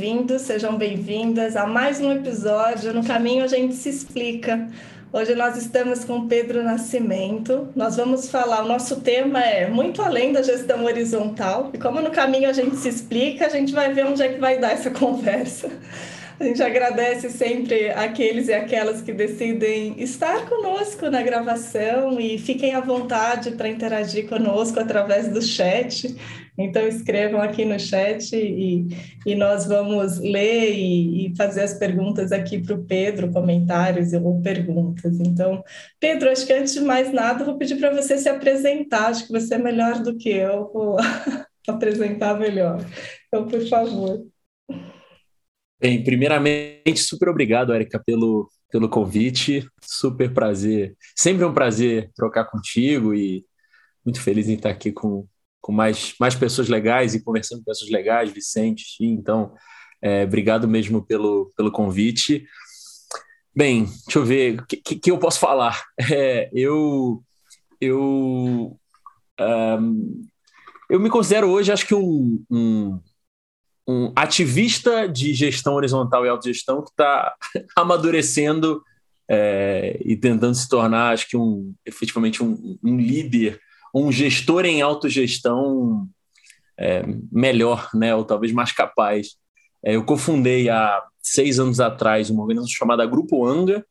bem-vindos, sejam bem-vindas a mais um episódio No Caminho a gente se explica. Hoje nós estamos com Pedro Nascimento. Nós vamos falar, o nosso tema é muito além da gestão horizontal, e como no caminho a gente se explica, a gente vai ver onde é que vai dar essa conversa. A gente agradece sempre aqueles e aquelas que decidem estar conosco na gravação e fiquem à vontade para interagir conosco através do chat. Então, escrevam aqui no chat e, e nós vamos ler e, e fazer as perguntas aqui para o Pedro, comentários ou perguntas. Então, Pedro, acho que antes de mais nada, vou pedir para você se apresentar. Acho que você é melhor do que eu, vou apresentar melhor. Então, por favor. Bem, primeiramente, super obrigado, Erika, pelo, pelo convite. Super prazer. Sempre um prazer trocar contigo e muito feliz em estar aqui com, com mais, mais pessoas legais e conversando com pessoas legais, Vicente, Então, é, obrigado mesmo pelo, pelo convite. Bem, deixa eu ver o que, que, eu posso falar. É, eu, eu, um, eu me considero hoje, acho que um, um um ativista de gestão horizontal e autogestão que está amadurecendo é, e tentando se tornar, acho que, um, efetivamente um líder, um gestor em autogestão é, melhor, né, ou talvez mais capaz. É, eu cofundei há seis anos atrás uma organização chamada Grupo Anga,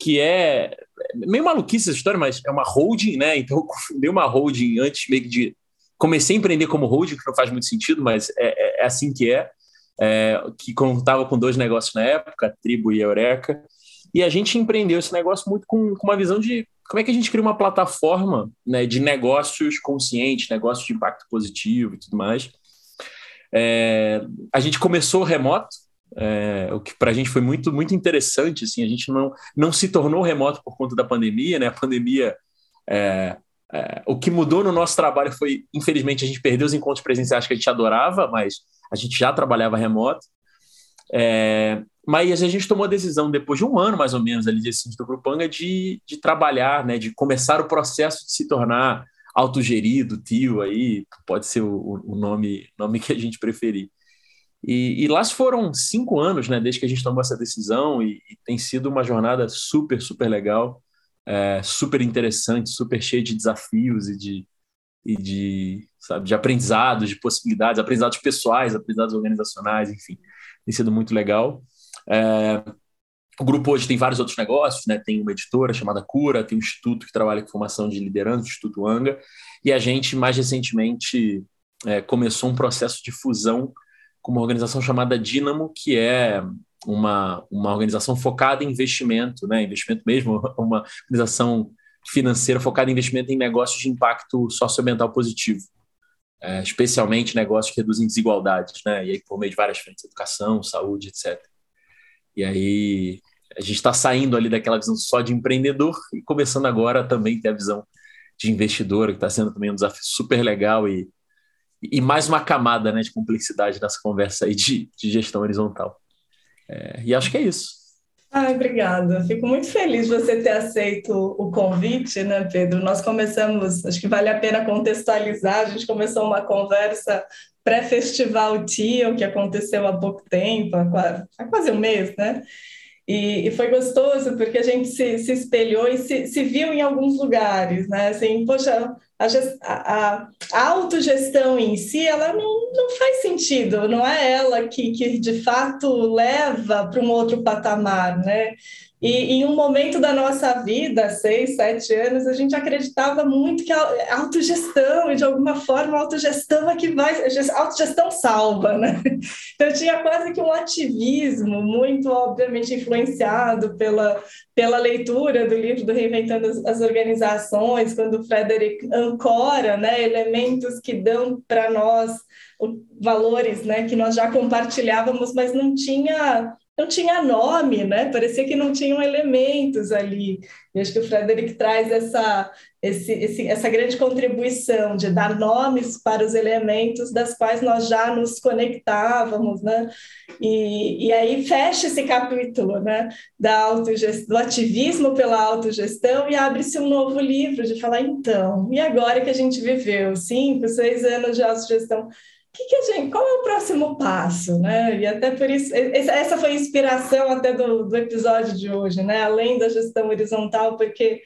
que é meio maluquice essa história, mas é uma holding, né? Então eu cofundei uma holding antes meio que de comecei a empreender como holding, que não faz muito sentido, mas é, é, é assim que é, é que contava com dois negócios na época, a Tribo e a Eureka, e a gente empreendeu esse negócio muito com, com uma visão de como é que a gente cria uma plataforma né, de negócios conscientes, negócios de impacto positivo e tudo mais. É, a gente começou remoto, é, o que para a gente foi muito, muito interessante. Assim, a gente não, não se tornou remoto por conta da pandemia, né? A pandemia é, é, o que mudou no nosso trabalho foi, infelizmente, a gente perdeu os encontros presenciais que a gente adorava, mas a gente já trabalhava remoto. É, mas a gente tomou a decisão, depois de um ano mais ou menos ali de assim, do Grupanga, de, de trabalhar, né, de começar o processo de se tornar autogerido, tio, aí pode ser o, o nome, nome que a gente preferir. E, e, lá foram cinco anos, né, desde que a gente tomou essa decisão, e, e tem sido uma jornada super, super legal é, super interessante, super cheio de desafios e de, e de, sabe, de aprendizados, de possibilidades, aprendizados pessoais, aprendizados organizacionais, enfim, tem sido muito legal. É, o grupo hoje tem vários outros negócios, né? Tem uma editora chamada Cura, tem um instituto que trabalha com formação de liderança, o Instituto Anga, e a gente, mais recentemente, é, começou um processo de fusão com uma organização chamada Dynamo, que é uma, uma organização focada em investimento, né? investimento mesmo, uma organização financeira focada em investimento em negócios de impacto socioambiental positivo, é, especialmente negócios que reduzem desigualdades, né? e aí por meio de várias frentes, educação, saúde, etc. E aí a gente está saindo ali daquela visão só de empreendedor e começando agora também ter a visão de investidor, que está sendo também um desafio super legal e, e mais uma camada né, de complexidade nessa conversa aí de, de gestão horizontal. É, e acho que é isso. Ai, obrigada. Fico muito feliz de você ter aceito o convite, né, Pedro? Nós começamos, acho que vale a pena contextualizar, a gente começou uma conversa pré-festival TIO, que aconteceu há pouco tempo, há quase, um mês, né? E, e, foi gostoso porque a gente se, se espelhou e se, se, viu em alguns lugares, né? Assim, poxa, a, a, a, autogestão em si, ela não, não faz sentido, não é ela que, que de fato leva para um outro patamar, né? E em um momento da nossa vida, seis, sete anos, a gente acreditava muito que a autogestão, e de alguma forma, a autogestão é que vai, a autogestão salva, né? Então tinha quase que um ativismo, muito obviamente influenciado pela, pela leitura do livro do Reinventando as, Organizações, quando o Frederick ancora né, elementos que dão para nós valores né, que nós já compartilhávamos, mas não tinha não tinha nome, né? Parecia que não tinham elementos ali. E acho que o Frederick traz essa, esse, esse, essa grande contribuição de dar nomes para os elementos das quais nós já nos conectávamos, né? E, e aí fecha esse capítulo, né? Da do ativismo pela autogestão e abre-se um novo livro de falar, então, e agora que a gente viveu cinco, seis anos de autogestão, que, que a gente, qual é o próximo passo, né? E até por isso, essa foi a inspiração até do, do episódio de hoje, né? Além da gestão horizontal, porque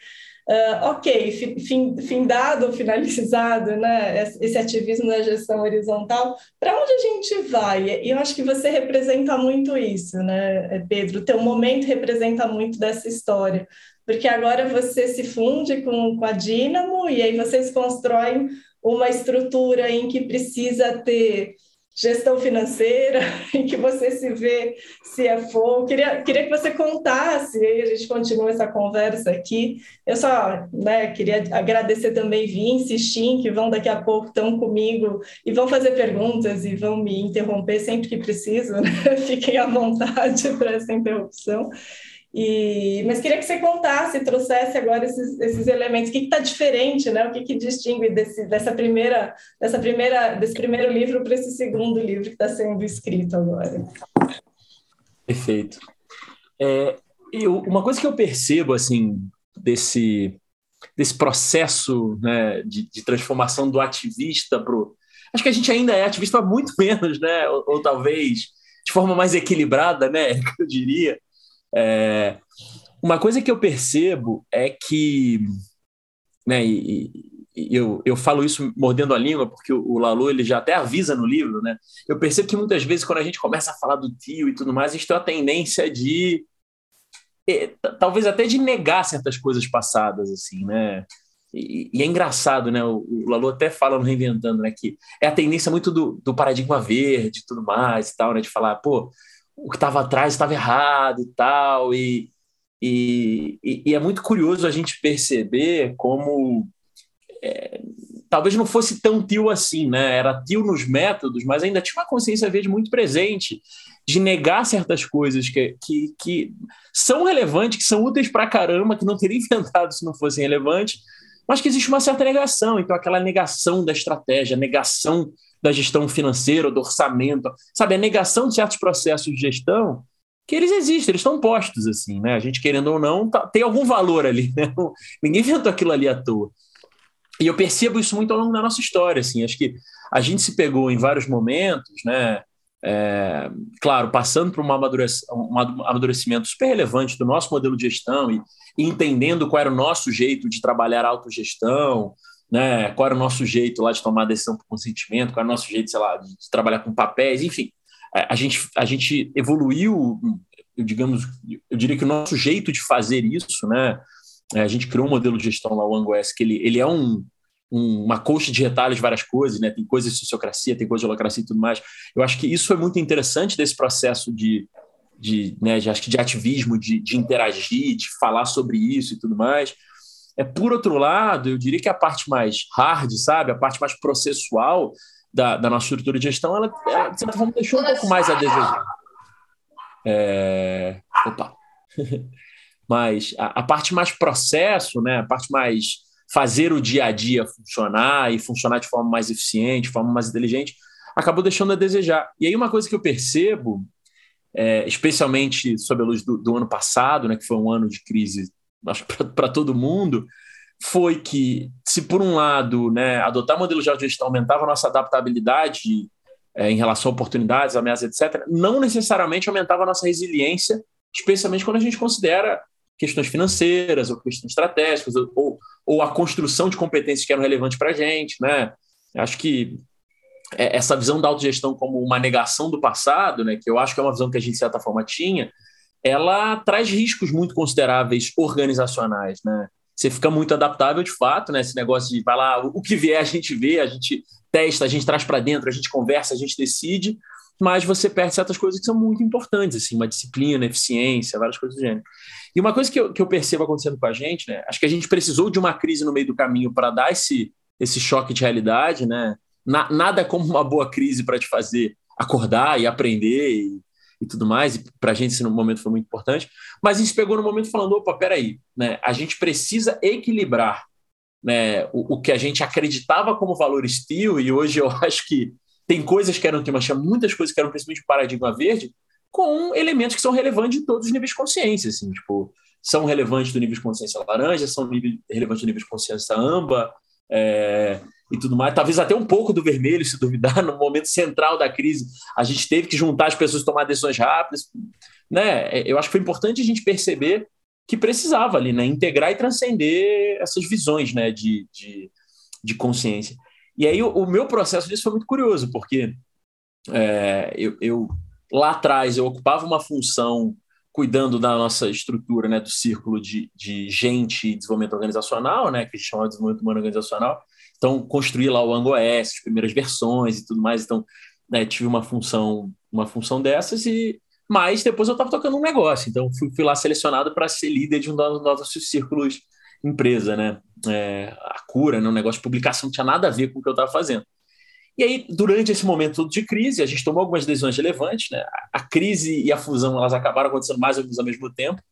Uh, ok, fim, findado, finalizado, né, esse ativismo da gestão horizontal, para onde a gente vai? E eu acho que você representa muito isso, né, Pedro? O teu momento representa muito dessa história, porque agora você se funde com, com a Dínamo e aí vocês constroem uma estrutura em que precisa ter gestão financeira, em que você se vê CFO. Queria, queria que você contasse, a gente continua essa conversa aqui. Eu só né, queria agradecer também Vince e Shin, que vão daqui a pouco, estão comigo e vão fazer perguntas e vão me interromper sempre que preciso. Né? Fiquem à vontade para essa interrupção. E, mas queria que você contasse, trouxesse agora esses, esses elementos. O que está diferente, né? O que, que distingue desse, dessa primeira, dessa primeira, desse primeiro livro para esse segundo livro que está sendo escrito agora? Perfeito. É, eu, uma coisa que eu percebo assim desse desse processo né, de, de transformação do ativista para acho que a gente ainda é ativista muito menos, né? Ou, ou talvez de forma mais equilibrada, né? Eu diria é, uma coisa que eu percebo é que, né, e, e eu, eu falo isso mordendo a língua, porque o, o Lalu ele já até avisa no livro, né? Eu percebo que muitas vezes, quando a gente começa a falar do tio e tudo mais, a gente tem a tendência de. talvez até de negar certas coisas passadas, assim, né? E, e, é engraçado, né? O, o Lalu até fala no Reinventando, né? Que é a tendência muito do, do paradigma verde e tudo mais e tal, né? De falar, pô, o que estava atrás estava errado e tal. E, e, e, é muito curioso a gente perceber como é, talvez não fosse tão tio assim, né? Era tio nos métodos, mas ainda tinha uma consciência verde muito presente de negar certas coisas que, que, que são relevantes, que são úteis para caramba, que não teria inventado se não fossem relevantes, mas que existe uma certa negação. Então, aquela negação da estratégia, negação da gestão financeira, do orçamento, sabe, a negação de certos processos de gestão que eles existem, eles estão postos assim, né? A gente querendo ou não, tá, tem algum valor ali, né? Ninguém inventou aquilo ali à toa. E eu percebo isso muito ao longo da nossa história, assim, acho que a gente se pegou em vários momentos, né? É, claro, passando por um amadurecimento super relevante do nosso modelo de gestão e, e entendendo qual era o nosso jeito de trabalhar a autogestão, né? Qual era o nosso jeito lá de tomar decisão por consentimento, qual era o nosso jeito, sei lá, de trabalhar com papéis, enfim. A gente, a gente evoluiu, digamos, eu diria que o nosso jeito de fazer isso, né? É, a gente criou um modelo de gestão lá, o AngoS, que ele, ele é um, um, uma coxa de retalhos de várias coisas, né? Tem coisas de sociocracia, tem coisas de holocracia e tudo mais. Eu acho que isso foi muito interessante desse processo de, de, né, de, acho que de ativismo, de, de interagir, de falar sobre isso e tudo mais. É, por outro lado, eu diria que a parte mais hard, sabe, a parte mais processual da, da nossa estrutura de gestão, ela, ela, de certa forma, deixou um pouco mais a desejar. É... Opa! Mas a, a, parte mais processo, né, a parte mais fazer o dia a dia funcionar e funcionar de forma mais eficiente, de forma mais inteligente, acabou deixando a desejar. E aí uma coisa que eu percebo, é, especialmente sob a luz do, do ano passado, né, que foi um ano de crise acho para todo mundo, foi que, se por um lado, né, adotar modelo de gestão aumentava a nossa adaptabilidade é, em relação a oportunidades, ameaças, etc., não necessariamente aumentava a nossa resiliência, especialmente quando a gente considera questões financeiras ou questões estratégicas ou, ou a construção de competências que eram relevantes para a gente. Né? Acho que é, essa visão da autogestão como uma negação do passado, né, que eu acho que é uma visão que a gente, de certa forma, tinha, ela traz riscos muito consideráveis organizacionais, né? Você fica muito adaptável de fato, né? Esse negócio de vai lá, o que vier a gente vê, a gente testa, a gente traz para dentro, a gente conversa, a gente decide, mas você perde certas coisas que são muito importantes, assim, uma disciplina, eficiência, várias coisas do gênero. E uma coisa que eu, que eu percebo acontecendo com a gente, né? Acho que a gente precisou de uma crise no meio do caminho para dar esse, esse choque de realidade, né? Na, nada como uma boa crise para te fazer acordar e aprender e, e tudo mais, e para a gente esse momento foi muito importante, mas a gente pegou no momento falando, opa, peraí, né, a gente precisa equilibrar né, o, o que a gente acreditava como valor steel, e hoje eu acho que tem coisas que eram tema, tinha muitas coisas que eram principalmente paradigma verde, com elementos que são relevantes de todos os níveis de consciência, assim, tipo, são relevantes do nível de consciência laranja, são relevantes do nível de consciência amba, é, e tudo mais, talvez até um pouco do vermelho, se duvidar, no momento central da crise, a gente teve que juntar as pessoas tomar decisões rápidas, né? É, eu acho que foi importante a gente perceber que precisava ali, né, integrar e transcender essas visões, né, de, de, de consciência. E aí o, o, meu processo disso foi muito curioso, porque é, eu, eu lá atrás eu ocupava uma função cuidando da nossa estrutura, né, do círculo de, de gente e desenvolvimento organizacional, né, que a gente chama de desenvolvimento humano organizacional. Então, construí lá o AngoS, as primeiras versões e tudo mais. Então, né, tive uma função, uma função dessas e mas depois eu estava tocando um negócio, então fui, fui lá selecionado para ser líder de um dos nossos círculos empresa, né? É, a cura, né? um negócio de publicação não tinha nada a ver com o que eu estava fazendo. E aí, durante esse momento de crise, a gente tomou algumas decisões relevantes, né? A, crise e a fusão, elas acabaram acontecendo mais ou menos ao mesmo tempo.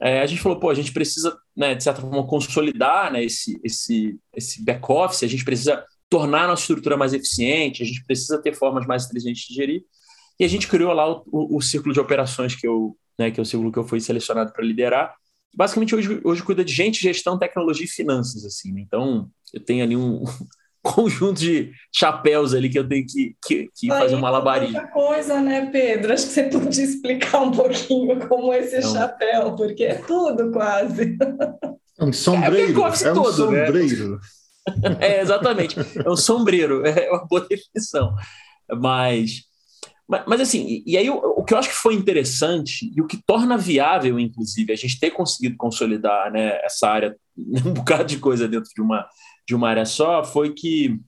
É, a gente falou, pô, a gente precisa, né, de certa forma, consolidar né, esse, esse, esse back-office, a gente precisa tornar a nossa estrutura mais eficiente, a gente precisa ter formas mais inteligentes de gerir. E a gente criou lá o, o, o círculo de operações que eu, né, que é o círculo que eu fui selecionado para liderar. Basicamente, hoje, hoje cuida de gente, gestão, tecnologia e finanças, assim. Né? Então, eu tenho ali um, conjunto de chapéus ali que eu tenho que, que, que fazer um malabarismo. Outra coisa, né, Pedro? Acho que você podia explicar um pouquinho como é esse então, chapéu, porque é tudo quase. É um sombreiro. É, é um todo, sombreiro. Né? É, exatamente. É um sombreiro, é uma boa definição. Mas, mas, mas assim, e aí o, o, que eu acho que foi interessante e o que torna viável, inclusive, a gente ter conseguido consolidar né, essa área, um bocado de coisa dentro de uma de uma área só foi que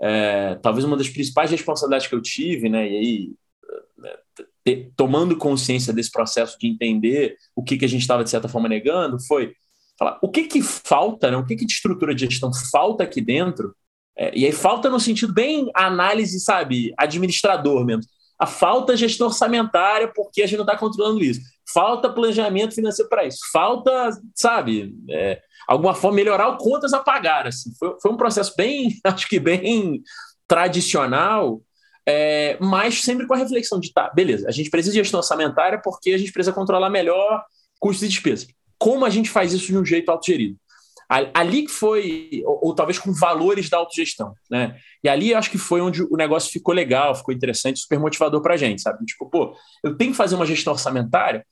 é, talvez uma das principais responsabilidades que eu tive, né, e aí né, tomando consciência desse processo de entender o que, que a gente estava de certa forma negando, foi falar o que que falta, né, o que que de estrutura de gestão falta aqui dentro, é, e aí falta no sentido bem análise, sabe, administrador mesmo. A falta de gestão orçamentária, porque a gente não está controlando isso. Falta planejamento financeiro para isso. Falta, sabe, é, alguma forma, melhorar o contas a pagar. Assim. Foi, foi um processo bem, acho que bem tradicional, é, mas sempre com a reflexão de, tá, beleza, a gente precisa de gestão orçamentária porque a gente precisa controlar melhor custos e despesas. Como a gente faz isso de um jeito autogerido? Ali que foi, ou, ou, talvez com valores da autogestão, né? E ali acho que foi onde o negócio ficou legal, ficou interessante, super motivador para a gente, sabe? Tipo, pô, eu tenho que fazer uma gestão orçamentária.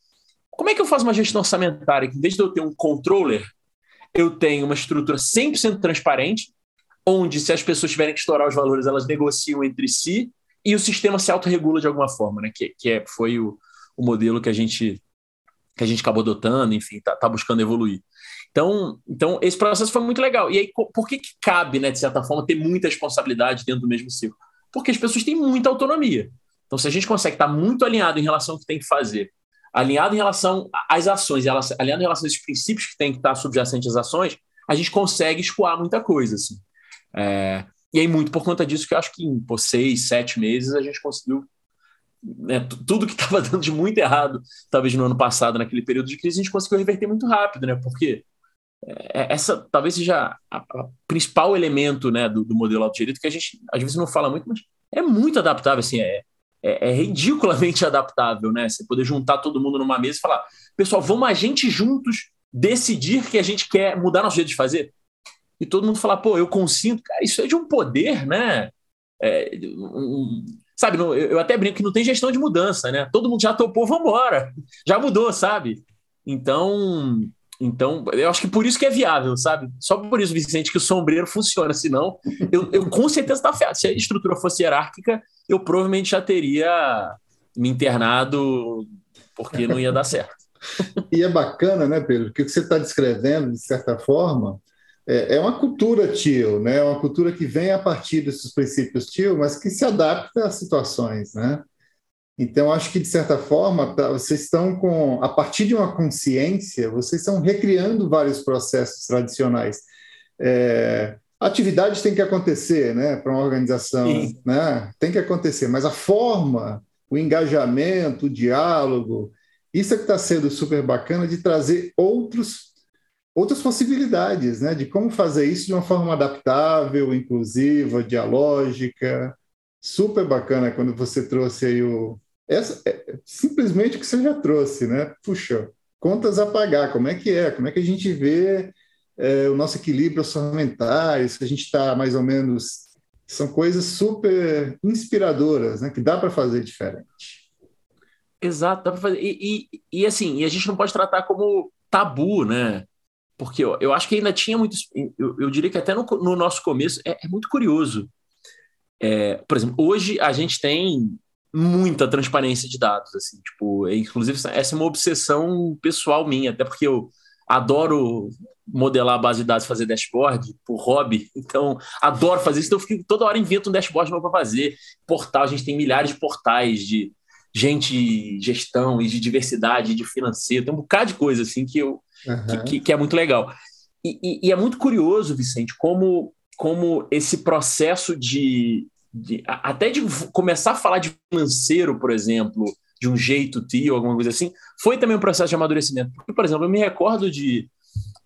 Como é que eu faço uma gestão orçamentária que, em vez de eu ter um controller, eu tenho uma estrutura 100% transparente, onde se as pessoas tiverem que estourar os valores, elas negociam entre si e o sistema se autorregula de alguma forma, né? Que, que é, foi o, o modelo que a gente que a gente acabou adotando, enfim, tá, tá buscando evoluir. Então, então, esse processo foi muito legal. E aí, por que, que cabe, né, de certa forma, ter muita responsabilidade dentro do mesmo ciclo? Porque as pessoas têm muita autonomia. Então, se a gente consegue estar muito alinhado em relação ao que tem que fazer alinhado em relação às ações, alinhado em relação a esses princípios que tem que estar subjacentes às ações, a gente consegue escoar muita coisa. Assim. É, e aí, muito por conta disso, que eu acho que em pô, seis, sete meses a gente conseguiu. Né, tudo que estava dando de muito errado, talvez no ano passado, naquele período de crise, a gente conseguiu reverter muito rápido, né? Porque é, essa talvez seja a principal elemento né, do, do modelo autogerido que a gente às vezes não fala muito, mas é muito adaptável. Assim, é, é, é, ridiculamente adaptável, né? Você poder juntar todo mundo numa mesa e falar, pessoal, vamos a gente juntos decidir que a gente quer mudar nosso jeito de fazer. E todo mundo falar, pô, eu consinto, cara, isso é de um poder, né? É, um, sabe, eu, até brinco que não tem gestão de mudança, né? Todo mundo já topou, vamos embora, já mudou, sabe? Então, então, eu acho que por isso que é viável, sabe? Só por isso, Vicente, que o sombreiro funciona. Senão, eu, eu com certeza tá ferrado. Se a estrutura fosse hierárquica, eu provavelmente já teria me internado porque não ia dar certo. e é bacana, né, Pedro? Que o que você está descrevendo, de certa forma, é, é uma cultura tio, né? É uma cultura que vem a partir desses princípios tio, mas que se adapta às situações, né? Então, acho que, de certa forma, tá, vocês estão com, a partir de uma consciência, vocês estão recriando vários processos tradicionais. É, atividades tem que acontecer, né, para uma organização, né, tem que acontecer, mas a forma, o engajamento, o diálogo, isso é que está sendo super bacana de trazer outros, outras possibilidades, né, de como fazer isso de uma forma adaptável, inclusiva, dialógica, super bacana quando você trouxe aí o, essa, é simplesmente o que você já trouxe, né? Puxa, contas a pagar, como é que é? Como é que a gente vê é, o nosso equilíbrio orçamentário, se a gente está mais ou menos. São coisas super inspiradoras, né? Que dá para fazer diferente. Exato, dá para fazer. E, e, e, assim, e a gente não pode tratar como tabu, né? Porque eu, eu acho que ainda tinha muitos. Eu, eu diria que até no, no nosso começo é, é muito curioso. É, por exemplo, hoje a gente tem muita transparência de dados, assim, tipo, é, inclusive essa é uma obsessão pessoal minha, até porque eu adoro modelar a base de dados, fazer dashboard por hobby, então adoro fazer isso, então eu fico toda hora invento um dashboard novo para fazer. Portal, a gente tem milhares de portais de gente gestão e de diversidade, de financeiro, tem um bocado de coisa assim que eu uhum. que, que, que, é muito legal. E, e, e, é muito curioso, Vicente, como como esse processo de, de até de começar a falar de financeiro, por exemplo, de um jeito tio, alguma coisa assim, foi também um processo de amadurecimento. Porque, por exemplo, eu me recordo de,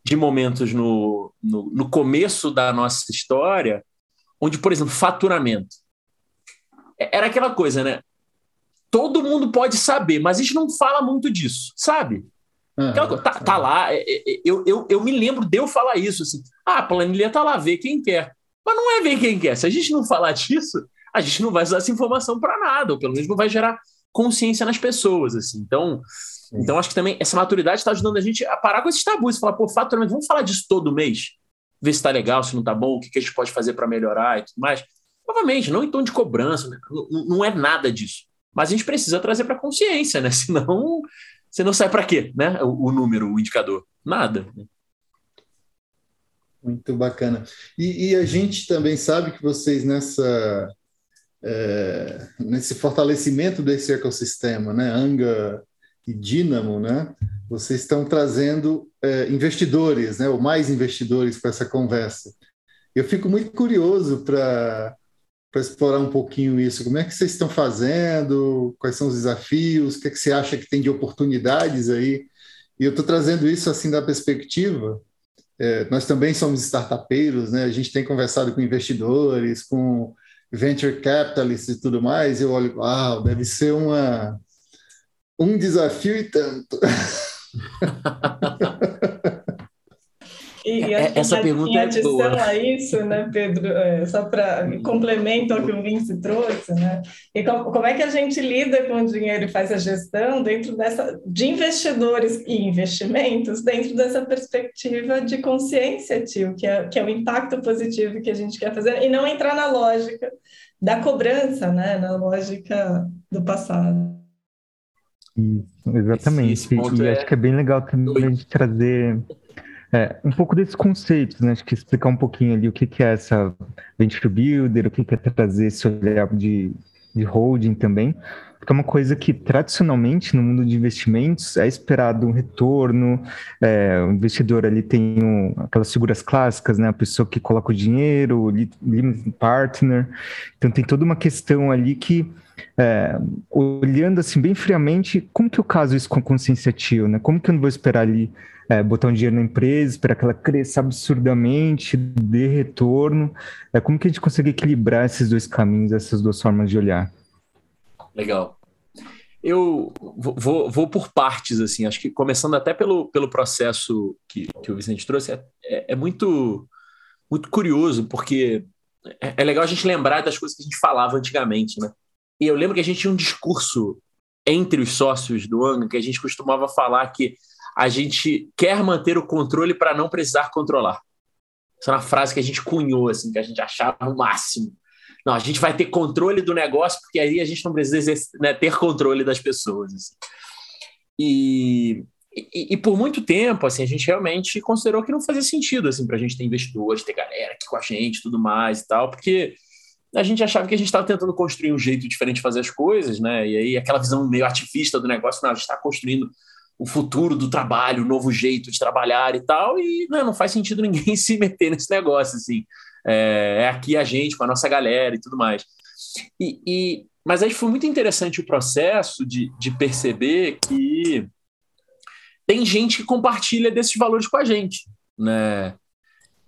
de momentos no, no, no começo da nossa história, onde, por exemplo, faturamento. É, era aquela coisa, né? Todo mundo pode saber, mas a gente não fala muito disso, sabe? Uhum, tá, tá, lá, é, é, eu, eu, eu me lembro de eu falar isso, assim, ah, a planilha tá lá, vê quem quer. Mas não é ver quem quer. Se a gente não falar disso, a gente não vai usar essa informação para nada, ou pelo menos não vai gerar consciência nas pessoas, assim. Então, então acho que também essa maturidade está ajudando a gente a parar com esses tabus, falar, pô, faturamento, vamos falar disso todo mês, ver se está legal, se não está bom, o que, que a gente pode fazer para melhorar e tudo mais. Novamente, não em tom de cobrança, né? não, não é nada disso. Mas a gente precisa trazer para consciência, né? Senão, você não sai para quê, né? O, o, número, o indicador, nada. Muito bacana. E, e, a gente também sabe que vocês nessa é, nesse fortalecimento desse ecossistema, né, Anga e Dynamo, né, vocês estão trazendo é, investidores, né, ou mais investidores para essa conversa. Eu fico muito curioso para para explorar um pouquinho isso. Como é que vocês estão fazendo? Quais são os desafios? O que, é que você acha que tem de oportunidades aí? E eu estou trazendo isso assim da perspectiva. É, nós também somos startupeiros, né? A gente tem conversado com investidores, com venture capitalists e tudo mais, eu olho, uau, deve ser uma, um desafio e tanto. E, e é, essa pergunta é adição boa. a isso, né, Pedro, é, só para complemento ao que o Vince trouxe, né? E como, como, é que a gente lida com o dinheiro e faz a gestão dentro dessa de investidores e investimentos dentro dessa perspectiva de consciência, tio, que é, que é o impacto positivo que a gente quer fazer e não entrar na lógica da cobrança, né, na lógica do passado. Isso, exatamente. Esse, esse e é... acho que é bem legal também a gente trazer é, um pouco desses conceitos, né? Acho que explicar um pouquinho ali o que, que é essa venture builder, o que, que é trazer esse olhar de, de holding também, porque é uma coisa que tradicionalmente no mundo de investimentos é esperado um retorno, é, o investidor ali tem um, aquelas figuras clássicas, né? A pessoa que coloca o dinheiro, o limited partner, então tem toda uma questão ali que é, olhando assim bem friamente, como que eu caso isso com consciência tio, né? Como que eu não vou esperar ali é, botar um dinheiro na empresa, esperar que ela cresça absurdamente, dê retorno. É, como que a gente consegue equilibrar esses dois caminhos, essas duas formas de olhar? Legal. Eu vou, vou por partes, assim, acho que começando até pelo, pelo processo que, que o Vicente trouxe, é, é, é muito, muito curioso, porque é, é legal a gente lembrar das coisas que a gente falava antigamente, né? E eu lembro que a gente tinha um discurso entre os sócios do ANGA que a gente costumava falar que a gente quer manter o controle para não precisar controlar. Essa é uma frase que a gente cunhou, assim, que a gente achava o máximo. Não, a gente vai ter controle do negócio, porque aí a gente não precisa né, ter controle das pessoas. Assim. E, e, e, por muito tempo, assim, a gente realmente considerou que não fazia sentido assim, para a gente ter investidores, ter galera aqui com a gente tudo mais e tal, porque a gente achava que a gente estava tentando construir um jeito diferente de fazer as coisas, né? E aí aquela visão meio ativista do negócio, não, a gente está construindo o futuro do trabalho, o novo jeito de trabalhar e tal, e né, não faz sentido ninguém se meter nesse negócio, assim. É, é aqui a gente, com a nossa galera e tudo mais. E, e, mas aí foi muito interessante o processo de, de perceber que tem gente que compartilha desses valores com a gente, né?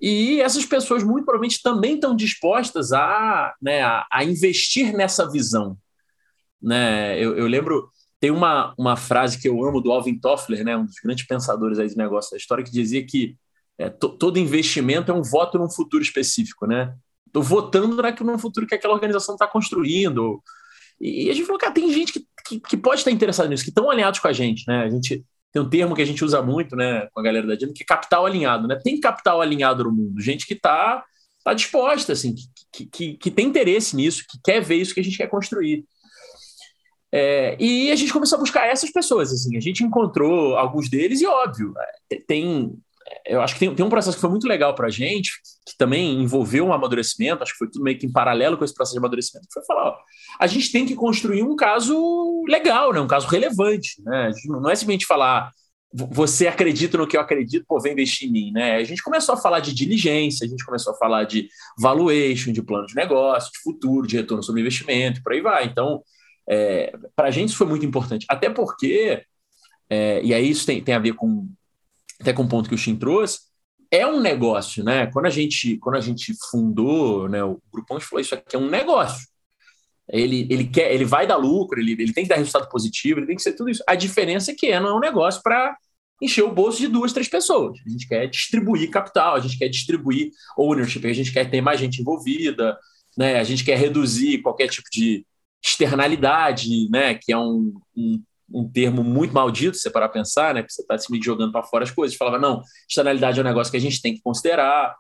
E essas pessoas muito provavelmente também estão dispostas a, né, a, a investir nessa visão. Né? Eu, eu lembro, tem uma, uma frase que eu amo do Alvin Toffler, né, um dos grandes pensadores aí de negócio da história, que dizia que é, todo investimento é um voto num futuro específico, né? Estou votando no futuro que aquela organização está construindo. E, a gente falou, cara, tem gente que, que, que pode estar interessada nisso, que estão alinhados com a gente, né? A gente tem um termo que a gente usa muito, né, com a galera da Dino, que é capital alinhado, né? Tem capital alinhado no mundo, gente que está tá disposta, assim, que, que, que, tem interesse nisso, que quer ver isso que a gente quer construir. É, e a gente começou a buscar essas pessoas, assim, a gente encontrou alguns deles e, óbvio, é, tem eu acho que tem, tem um processo que foi muito legal para a gente, que também envolveu um amadurecimento, acho que foi tudo meio que em paralelo com esse processo de amadurecimento, foi falar, ó, a gente tem que construir um caso legal, né, um caso relevante, né, não é simplesmente falar você acredita no que eu acredito, pô, vem investir em mim, né? A gente começou a falar de diligência, a gente começou a falar de valuation, de plano de negócio, de futuro, de retorno sobre investimento, por aí vai. Então, é, para a gente isso foi muito importante, até porque, é, e aí isso tem, tem a ver com, até com o ponto que o Shin trouxe, é um negócio, né? Quando a gente, quando a gente fundou né, o Grupão, a gente falou isso aqui é um negócio. Ele, ele quer, ele vai dar lucro, ele, ele tem que dar resultado positivo, ele tem que ser tudo isso. A diferença é que é, não é um negócio para encher o bolso de duas, três pessoas. A gente quer distribuir capital, a gente quer distribuir ownership, a gente quer ter mais gente envolvida, né? A gente quer reduzir qualquer tipo de externalidade, né? Que é um, um um termo muito maldito, se você parar pensar, né? Que você está se jogando para fora as coisas. Falava, não, externalidade é um negócio que a gente tem que considerar.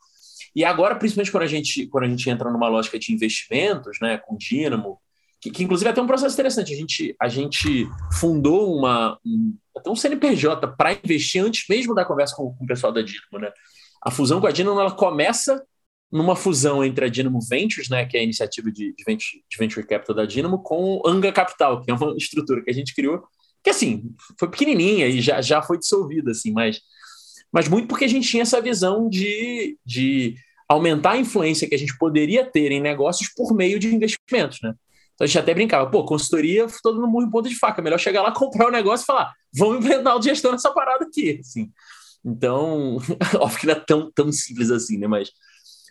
E agora, principalmente quando a gente, quando a gente entra numa lógica de investimentos, né, com Dynamo, que, que inclusive é até um processo interessante. A gente, a gente fundou uma, um, até um CNPJ para investir antes mesmo da conversa com, com o pessoal da Dynamo, né? A fusão com a Dynamo ela começa numa fusão entre a Dynamo Ventures, né, que é a iniciativa de, de, venture, de venture capital da Dynamo, com Anga Capital, que é uma estrutura que a gente criou que assim, foi pequenininha e já, já foi dissolvida, assim, mas, mas muito porque a gente tinha essa visão de, de aumentar a influência que a gente poderia ter em negócios por meio de investimentos, né? Então a gente até brincava, pô, consultoria, todo mundo morre em ponta de faca, melhor chegar lá, comprar o um negócio e falar, vamos implementar o gestão nessa parada aqui, assim. Então, óbvio que não é tão, tão simples assim, né? Mas,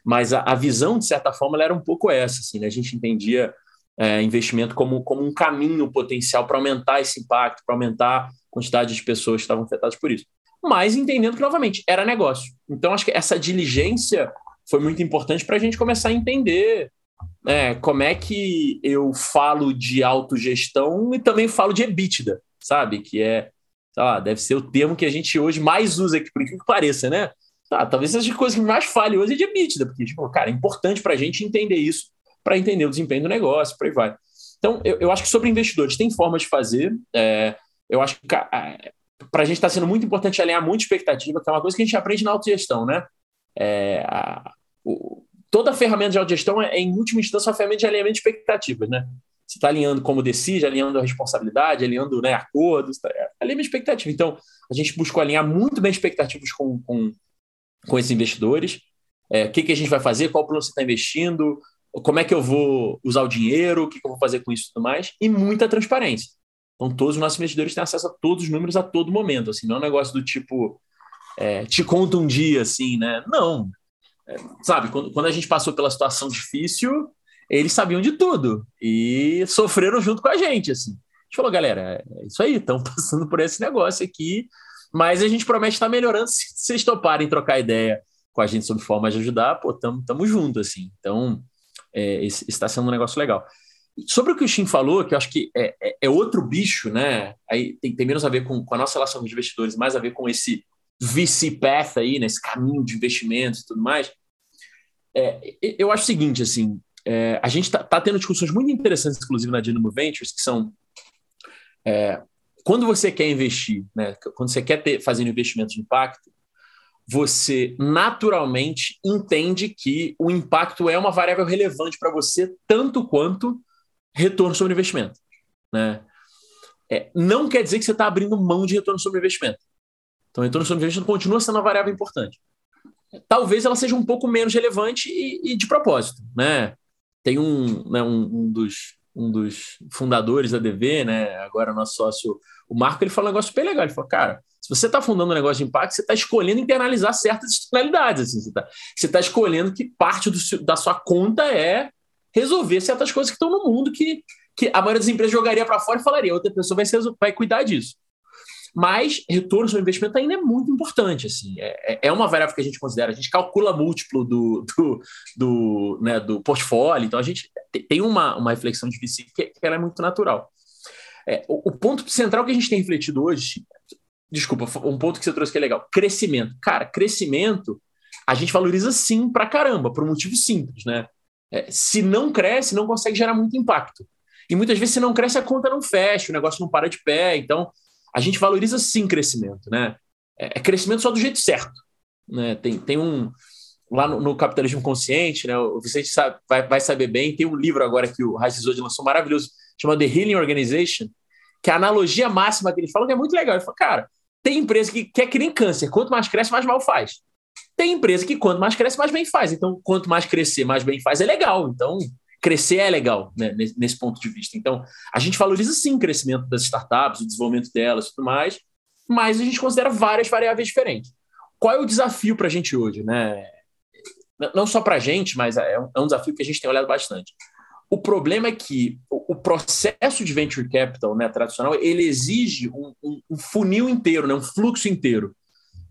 mas a, a visão, de certa forma, era um pouco essa, assim, né? A gente entendia é, investimento como, como um caminho potencial para aumentar esse impacto, para aumentar a quantidade de pessoas que estavam afetadas por isso. Mas entendendo que, novamente, era negócio. Então, acho que essa diligência foi muito importante para a gente começar a entender né, como é que eu falo de autogestão e também falo de EBITDA, sabe? Que é, sei lá, deve ser o termo que a gente hoje mais usa aqui, por incrível que pareça, né? Tá, talvez seja a coisa que mais fale hoje é de EBITDA, porque, tipo, cara, é importante para a gente entender isso para entender o desempenho do negócio, por aí vai. Então, eu, eu acho que sobre investidores tem formas de fazer. É, eu acho que para a gente está sendo muito importante alinhar muita expectativa, que é uma coisa que a gente aprende na autogestão, né? É, a, o, toda ferramenta de autogestão é, em última instância, uma ferramenta de alinhamento de expectativas, né? Você está alinhando como decide, alinhando a responsabilidade, alinhando né, acordos, tá, é, alinhamento expectativa. Então, a gente buscou alinhar muito bem expectativas com, com, com esses investidores. É, o que, que a gente vai fazer, qual plano você está investindo, como é que eu vou usar o dinheiro, o que, que eu vou fazer com isso e tudo mais, e muita transparência. Então, todos os nossos investidores têm acesso a todos os números a todo momento, assim, não é um negócio do tipo, é, te conta um dia, assim, né? Não. É, sabe, quando, quando a gente passou pela situação difícil, eles sabiam de tudo e sofreram junto com a gente, assim. A gente falou, galera, é isso aí, estão passando por esse negócio aqui, mas a gente promete estar melhorando se vocês toparem trocar ideia com a gente sobre formas de ajudar, pô, tamo, tamo junto, assim. Então, é, está sendo um negócio legal. Sobre o que o Shin falou, que eu acho que é, é, é outro bicho, né? Aí tem, tem, menos a ver com, com a nossa relação com os investidores, mais a ver com esse VC path aí, nesse né? caminho de investimentos e tudo mais. É, eu acho o seguinte, assim, é, a gente está tá tendo discussões muito interessantes, inclusive na Dynamo Ventures, que são é, quando você quer investir, né, quando você quer ter, fazer um investimento de impacto, você naturalmente entende que o impacto é uma variável relevante para você, tanto quanto retorno sobre investimento. Né? É, não quer dizer que você está abrindo mão de retorno sobre investimento. Então, retorno sobre investimento continua sendo uma variável importante. Talvez ela seja um pouco menos relevante e, e de propósito. Né? Tem um, né, um, um, dos, um dos fundadores da DV, né, agora nosso sócio, o Marco, ele fala um negócio super legal. Ele falou, cara, se você está fundando um negócio de impacto, você está escolhendo internalizar certas externalidades. Assim, você está tá escolhendo que parte do, da sua conta é resolver certas coisas que estão no mundo que, que a maioria das empresas jogaria para fora e falaria, outra pessoa vai, ser, vai cuidar disso. Mas retorno sobre investimento ainda é muito importante. Assim, é, é, é uma variável que a gente considera. A gente calcula múltiplo do, do, do, né, do portfólio, então a gente tem uma, uma reflexão de VC que, que ela é muito natural. É, o, o, ponto central que a gente tem refletido hoje, desculpa, um ponto que você trouxe que é legal, crescimento. Cara, crescimento a gente valoriza sim pra caramba, por um motivo simples, né? É, se não cresce, não consegue gerar muito impacto. E muitas vezes, se não cresce, a conta não fecha, o negócio não para de pé. Então, a gente valoriza sim crescimento, né? É, é crescimento só do jeito certo. Né? Tem, tem um. Lá no, no Capitalismo Consciente, né? o Vicente sabe, vai, vai saber bem, tem um livro agora que o Raíssa Zod lançou maravilhoso, chamado The Healing Organization, que a analogia máxima que ele fala que é muito legal. Ele fala, cara, tem empresa que quer que nem câncer, quanto mais cresce, mais mal faz. Tem empresa que quanto mais cresce, mais bem faz. Então, quanto mais crescer, mais bem faz, é legal. Então, crescer é legal né, nesse, ponto de vista. Então, a gente valoriza sim o crescimento das startups, o desenvolvimento delas e tudo mais, mas a gente considera várias variáveis diferentes. Qual é o desafio para a gente hoje? Né? Não só para a gente, mas é um, é um, desafio que a gente tem olhado bastante. O problema é que o, o processo de venture capital né, tradicional ele exige um, um, um funil inteiro, né, um fluxo inteiro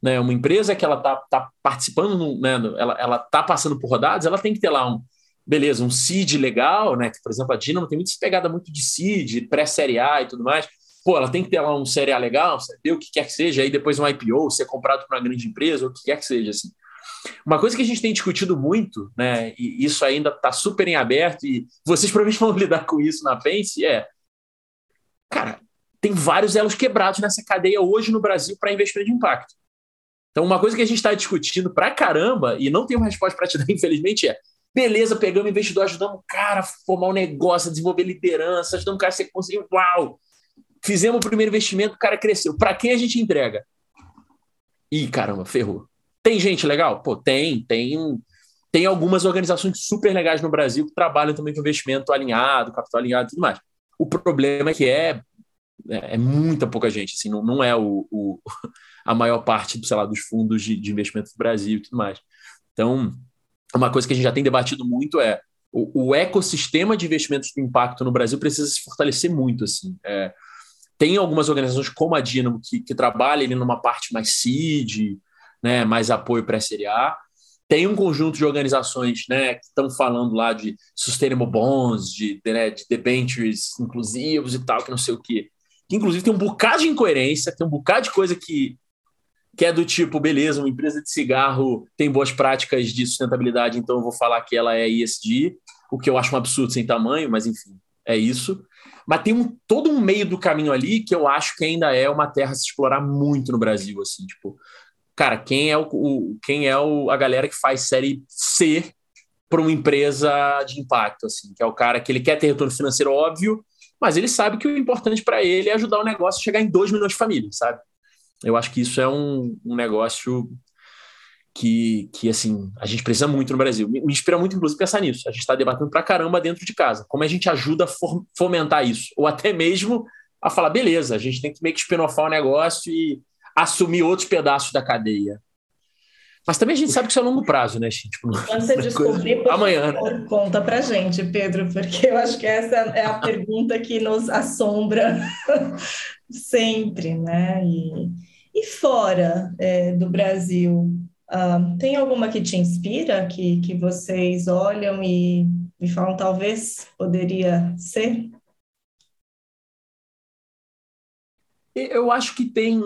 né, uma empresa que ela está tá participando, né, ela está passando por rodadas, ela tem que ter lá um, beleza, um seed legal, né? Que, por exemplo, a Dinamo tem muita pegada muito de seed, pré-série A e tudo mais. Pô, ela tem que ter lá um série A legal, saber o que quer que seja, aí depois um IPO, ser comprado por uma grande empresa, ou o que quer que seja, assim. Uma coisa que a gente tem discutido muito, né, e isso ainda está super em aberto, e vocês provavelmente vão lidar com isso na Pense, é, cara, tem vários elos quebrados nessa cadeia hoje no Brasil para investimento de impacto. Então, uma coisa que a gente está discutindo pra caramba, e não tem uma resposta para te dar, infelizmente, é Beleza, pegamos o investidor, ajudamos o cara a formar um negócio, a desenvolver liderança, ajudamos o cara a ser conseguir. Uau! Fizemos o primeiro investimento, o cara cresceu. Para quem a gente entrega? Ih, caramba, ferrou. Tem gente legal? Pô, tem. Tem, tem algumas organizações super legais no Brasil que trabalham também com investimento alinhado, capital alinhado e tudo mais. O problema é que é, é, é muita pouca gente, assim, não, não é o, o, a maior parte, sei lá, dos fundos de, de investimento do Brasil e tudo mais. Então, uma coisa que a gente já tem debatido muito é o, o ecossistema de investimentos de impacto no Brasil precisa se fortalecer muito. Assim. É, tem algumas organizações como a Dynamo que, que trabalham ali numa parte mais seed, né, mais apoio pré-série A. Tem um conjunto de organizações né, que estão falando lá de sustainable bonds, de, de, né, de debentures inclusivos e tal, que não sei o quê. Que, inclusive, tem um bocado de incoerência, tem um bocado de coisa que que é do tipo, beleza, uma empresa de cigarro tem boas práticas de sustentabilidade, então eu vou falar que ela é ESG, o que eu acho um absurdo sem tamanho, mas enfim, é isso. Mas tem um, todo um meio do caminho ali que eu acho que ainda é uma terra a se explorar muito no Brasil, assim, tipo, cara, quem é o, o quem é o, a galera que faz série C para uma empresa de impacto, assim, que é o cara que ele quer ter retorno financeiro óbvio, mas ele sabe que o importante para ele é ajudar o negócio a chegar em 2 milhões de famílias, sabe? Eu acho que isso é um, um negócio que, que, assim, a gente precisa muito no Brasil. Me, me inspira muito, inclusive, pensar nisso. A gente está debatendo pra caramba dentro de casa. Como a gente ajuda a fomentar isso? Ou até mesmo a falar, beleza, a gente tem que meio que espinofar o negócio e assumir outros pedaços da cadeia. Mas também a gente sabe que isso é a longo prazo, né, gente? Tipo, Quando você descobrir, por amanhã, né? conta pra gente, Pedro, porque eu acho que essa é a pergunta que nos assombra sempre, né? E e fora é, do Brasil, uh, tem alguma que te inspira, que, que vocês olham e, e falam, talvez poderia ser? Eu acho que tem,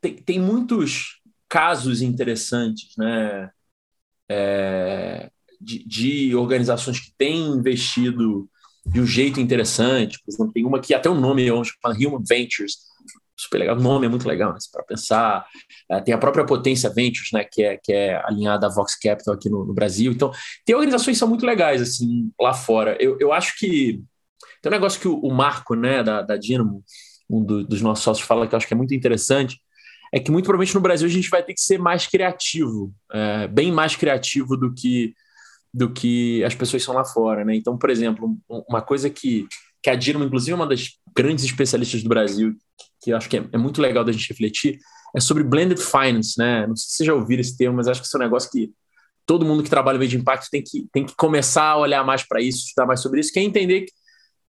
tem, tem muitos casos interessantes, né? É, de, de, organizações que têm investido de um jeito interessante. Por exemplo, tem uma que até o nome é chama Human Ventures, super legal. O nome é muito legal, né, para pensar. Uh, tem a própria Potência Ventures, né, que é, que é alinhada à Vox Capital aqui no, no, Brasil. Então, tem organizações que são muito legais, assim, lá fora. Eu, eu acho que tem um negócio que o, o Marco, né, da, da Dinamo, um do, dos nossos sócios, fala que eu acho que é muito interessante, é que muito provavelmente no Brasil a gente vai ter que ser mais criativo, é, bem mais criativo do que do que as pessoas são lá fora, né? Então, por exemplo, uma coisa que, que a Dinamo, inclusive, é uma das grandes especialistas do Brasil, que eu acho que é, é, muito legal da gente refletir, é sobre blended finance, né? Não sei se vocês já ouviram esse termo, mas acho que isso é um negócio que todo mundo que trabalha meio de impacto tem que, tem que começar a olhar mais para isso, estudar mais sobre isso, que é entender que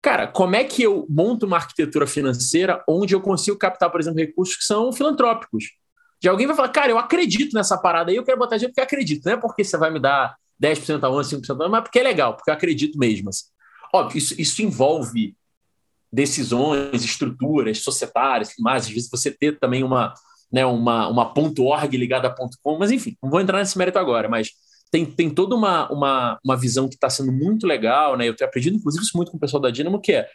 cara, como é que eu monto uma arquitetura financeira onde eu consigo captar, por exemplo, recursos que são filantrópicos? De alguém vai falar, cara, eu acredito nessa parada aí, eu quero botar dinheiro porque acredito, não é porque você vai me dar 10% ao ano, 5% ao ano, mas porque é legal, porque eu acredito mesmo. Assim. Óbvio, isso, isso envolve decisões, estruturas societárias, mas às vezes você ter também uma, né, uma, uma .org ligada a .com, mas enfim, não vou entrar nesse mérito agora, mas tem, tem toda uma, uma, uma visão que está sendo muito legal, né? Eu tenho aprendido, inclusive, isso muito com o pessoal da Dynamo, que é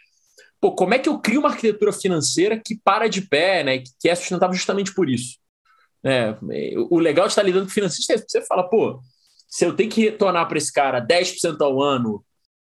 pô, como é que eu crio uma arquitetura financeira que para de pé, né? Que é sustentável justamente por isso. É, o legal de estar lidando com financista é você fala, pô, se eu tenho que retornar para esse cara 10% ao ano,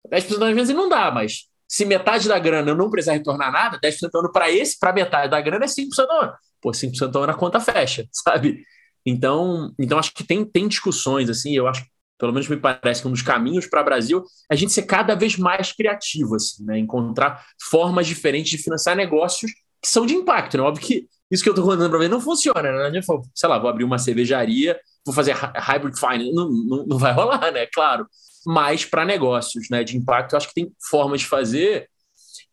10% às vezes não dá, mas se metade da grana eu não precisar retornar nada, 10% ao ano para esse, para metade da grana é 5% ao ano. Pô, 5% ao ano a conta fecha, sabe? Então, então acho que tem, tem discussões, assim, eu acho pelo menos me parece que um dos caminhos para o Brasil é a gente ser cada vez mais criativo, assim, né? encontrar formas diferentes de financiar negócios que são de impacto. Né? Óbvio que isso que eu estou contando para ver não funciona. Né? Não adianta, sei lá, vou abrir uma cervejaria, vou fazer hybrid finance, não, não, não vai rolar, né? Claro. Mas para negócios né, de impacto, eu acho que tem formas de fazer.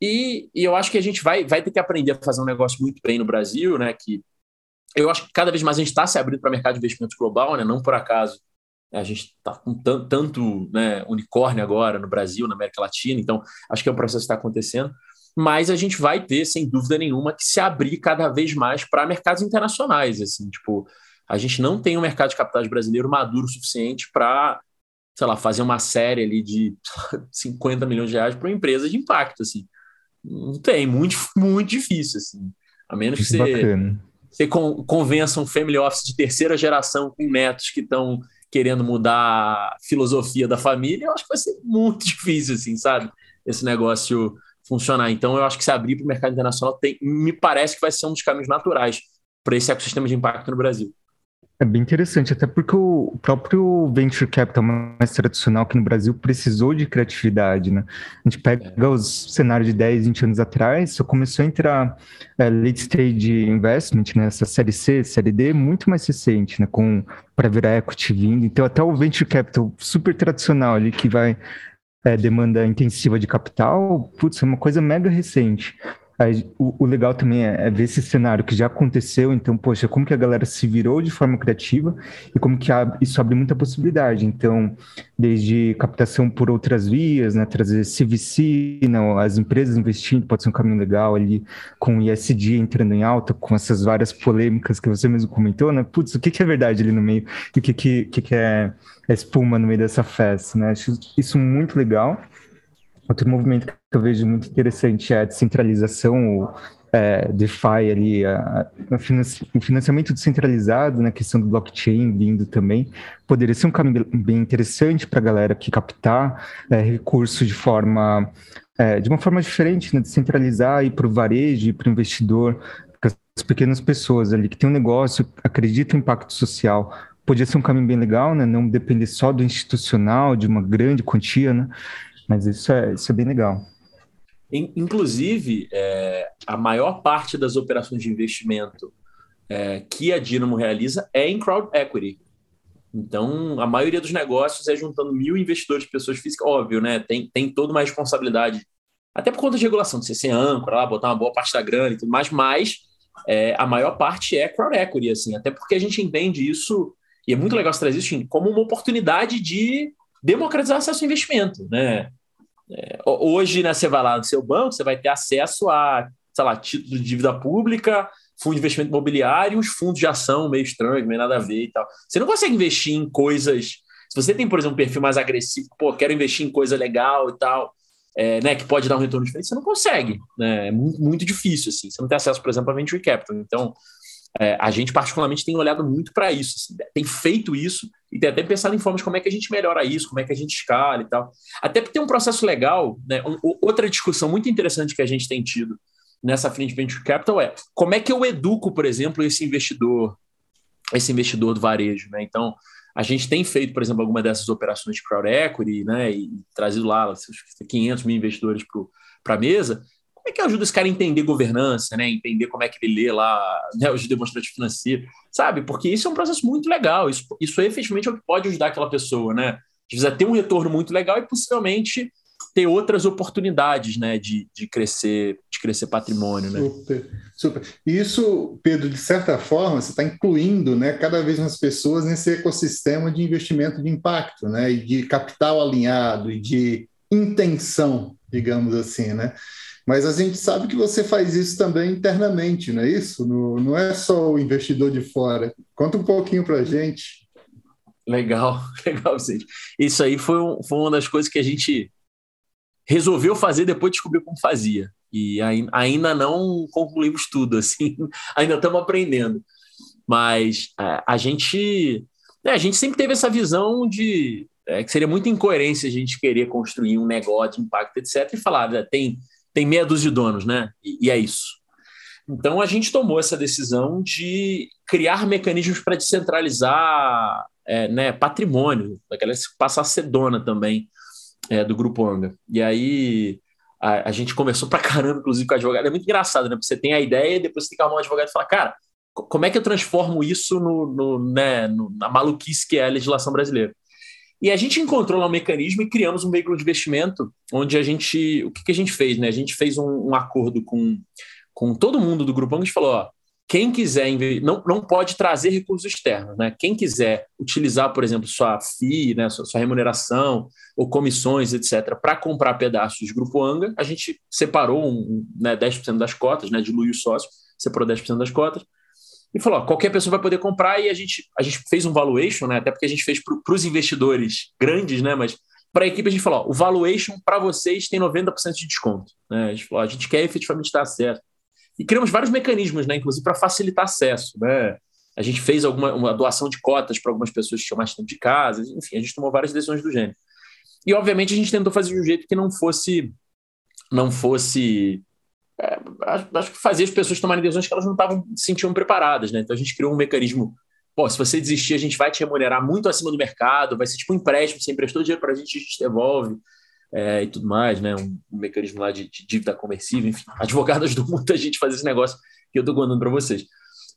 E, e, eu acho que a gente vai, vai ter que aprender a fazer um negócio muito bem no Brasil, né? Que eu acho que cada vez mais a gente está se abrindo para o mercado de investimentos global, né? Não por acaso a gente está com tanto né, unicórnio agora no Brasil, na América Latina, então acho que é um processo que está acontecendo. Mas a gente vai ter, sem dúvida nenhuma, que se abrir cada vez mais para mercados internacionais. Assim, tipo, a gente não tem um mercado de capitais brasileiro maduro o suficiente para, sei lá, fazer uma série ali de 50 milhões de reais para uma empresa de impacto. Assim. Não tem, muito, muito difícil. Assim. A menos que você, você convença um family office de terceira geração com netos que estão querendo mudar a filosofia da família, eu acho que vai ser muito difícil, assim, sabe? Esse negócio funcionar. Então, eu acho que se abrir para o mercado internacional tem, me parece que vai ser um dos caminhos naturais para esse ecossistema de impacto no Brasil. É bem interessante, até porque o próprio venture capital mais tradicional aqui no Brasil precisou de criatividade, né? A gente pega é. os cenários de 10, 20 anos atrás, só começou a entrar é, late stage investment, né? Essa série C, série D, muito mais recente, né? Com para virar equity vindo. Então, até o venture capital super tradicional ali que vai é, demanda intensiva de capital, putz, é uma coisa mega recente. Aí, o, o, legal também é, é, ver esse cenário que já aconteceu, então, poxa, como que a galera se virou de forma criativa e como que isso abre muita possibilidade. Então, desde captação por outras vias, né, trazer CVC, não, as empresas investindo, pode ser um caminho legal ali, com o ISD entrando em alta, com essas várias polêmicas que você mesmo comentou, né? Putz, o que, que é verdade ali no meio e o que, que, que, que é espuma no meio dessa festa, né? Acho isso muito legal. Outro movimento que eu vejo muito interessante é a descentralização, o é, DeFi ali, a, a o financiamento descentralizado, na né, questão do blockchain vindo também, poderia ser um caminho bem interessante para a galera que captar é, recursos de forma é, de uma forma diferente, né, descentralizar e para o varejo e para o investidor, as pequenas pessoas ali que tem um negócio, acreditam em impacto social, podia ser um caminho bem legal, né? Não depender só do institucional, de uma grande quantia, né? Mas isso é, isso é bem legal. Inclusive, é, a maior parte das operações de investimento é, que a Dynamo realiza é em crowd equity. Então, a maioria dos negócios é juntando mil investidores pessoas físicas. Óbvio, né? Tem, tem toda uma responsabilidade, até por conta de regulação, de ser âncora, lá, botar uma boa parte da grana e tudo mais, mas é, a maior parte é crowd equity, assim, até porque a gente entende isso, e é muito legal você trazer isso como uma oportunidade de democratizar acesso ao investimento, né? É, hoje, né, você vai lá no seu banco, você vai ter acesso a, sei lá, título de dívida pública, fundo de investimento imobiliário, os fundos de ação meio estranhos, meio nada a ver e tal. Você não consegue investir em coisas. Se você tem, por exemplo, um perfil mais agressivo, pô, quero investir em coisa legal e tal, é, né, que pode dar um retorno diferente, você não consegue. Né? É muito difícil, assim. Você não tem acesso, por exemplo, a venture capital. Então, é, a gente, particularmente, tem olhado muito para isso, assim, tem feito isso e tem até pensado em formas como é que a gente melhora isso, como é que a gente escala e tal. Até porque tem um processo legal, né? Um, outra discussão muito interessante que a gente tem tido nessa frente venture capital é como é que eu educo, por exemplo, esse investidor, esse investidor do varejo, né? Então, a gente tem feito, por exemplo, alguma dessas operações de crowd equity, né? E trazido lá 500 mil investidores para a mesa é que ajuda esse cara a entender governança, né? Entender como é que ele lê lá né, os demonstrativos financeiros, sabe? Porque isso é um processo muito legal. Isso, isso efetivamente é o que pode ajudar aquela pessoa, né? Precisa ter um retorno muito legal e possivelmente ter outras oportunidades, né, de, de crescer, de crescer patrimônio, né? Super, super. Isso, Pedro, de certa forma, você está incluindo, né, cada vez mais pessoas nesse ecossistema de investimento de impacto, né, e de capital alinhado e de intenção, digamos assim, né? Mas a gente sabe que você faz isso também internamente, não é isso? Não é só o investidor de fora. Conta um pouquinho para a gente. Legal, legal, Vicente. Isso aí foi, um, foi uma das coisas que a gente resolveu fazer depois descobriu como fazia. E ainda não concluímos tudo, assim, ainda estamos aprendendo. Mas é, a gente, né, a gente sempre teve essa visão de é, que seria muita incoerência a gente querer construir um negócio de impacto, etc., e falar, tem, tem meia dúzia de donos, né? E, e é isso. Então a gente tomou essa decisão de criar mecanismos para descentralizar é, né, patrimônio, daquela passar a ser dona também é, do Grupo Anga. E aí a, a, gente começou pra caramba, inclusive, com o advogado. É muito engraçado, né? Porque você tem a ideia e depois você tem que arrumar um advogado e falar, cara, como é que eu transformo isso no, no, né, no, na maluquice que é a legislação brasileira? E a gente encontrou lá um mecanismo e criamos um veículo de investimento onde a gente. O que, que a gente fez? Né? A gente fez um, um acordo com, com todo mundo do Grupo Anga e falou: ó, quem quiser não, não pode trazer recursos externos, né? Quem quiser utilizar, por exemplo, sua FII, né, sua, sua remuneração ou comissões, etc., para comprar pedaços do Grupo Anga, a gente separou um, né, 10% das cotas, né, diluiu o sócio, separou 10% das cotas, e falou: ó, qualquer pessoa vai poder comprar, e a gente, a gente fez um valuation, né, até porque a gente fez para os investidores grandes, né, mas para a equipe a gente falou: ó, o valuation para vocês tem 90% de desconto. Né? A gente falou: a gente quer efetivamente dar certo e criamos vários mecanismos, né, inclusive para facilitar acesso. Né? A gente fez alguma uma doação de cotas para algumas pessoas que tinham mais tempo de casa, enfim, a gente tomou várias decisões do gênero. E, obviamente, a gente tentou fazer de um jeito que não fosse. Não fosse. É, acho que fazia as pessoas tomarem decisões que elas não estavam se sentiam preparadas, né? Então a gente criou um mecanismo. Pô, se você desistir, a gente vai te remunerar muito acima do mercado, vai ser tipo um empréstimo, você emprestou dinheiro para a gente, a gente devolve é, e tudo mais, né? Um, um mecanismo lá de, de, dívida conversível, enfim. Advogados do mundo a gente fazer esse negócio que eu estou contando para vocês.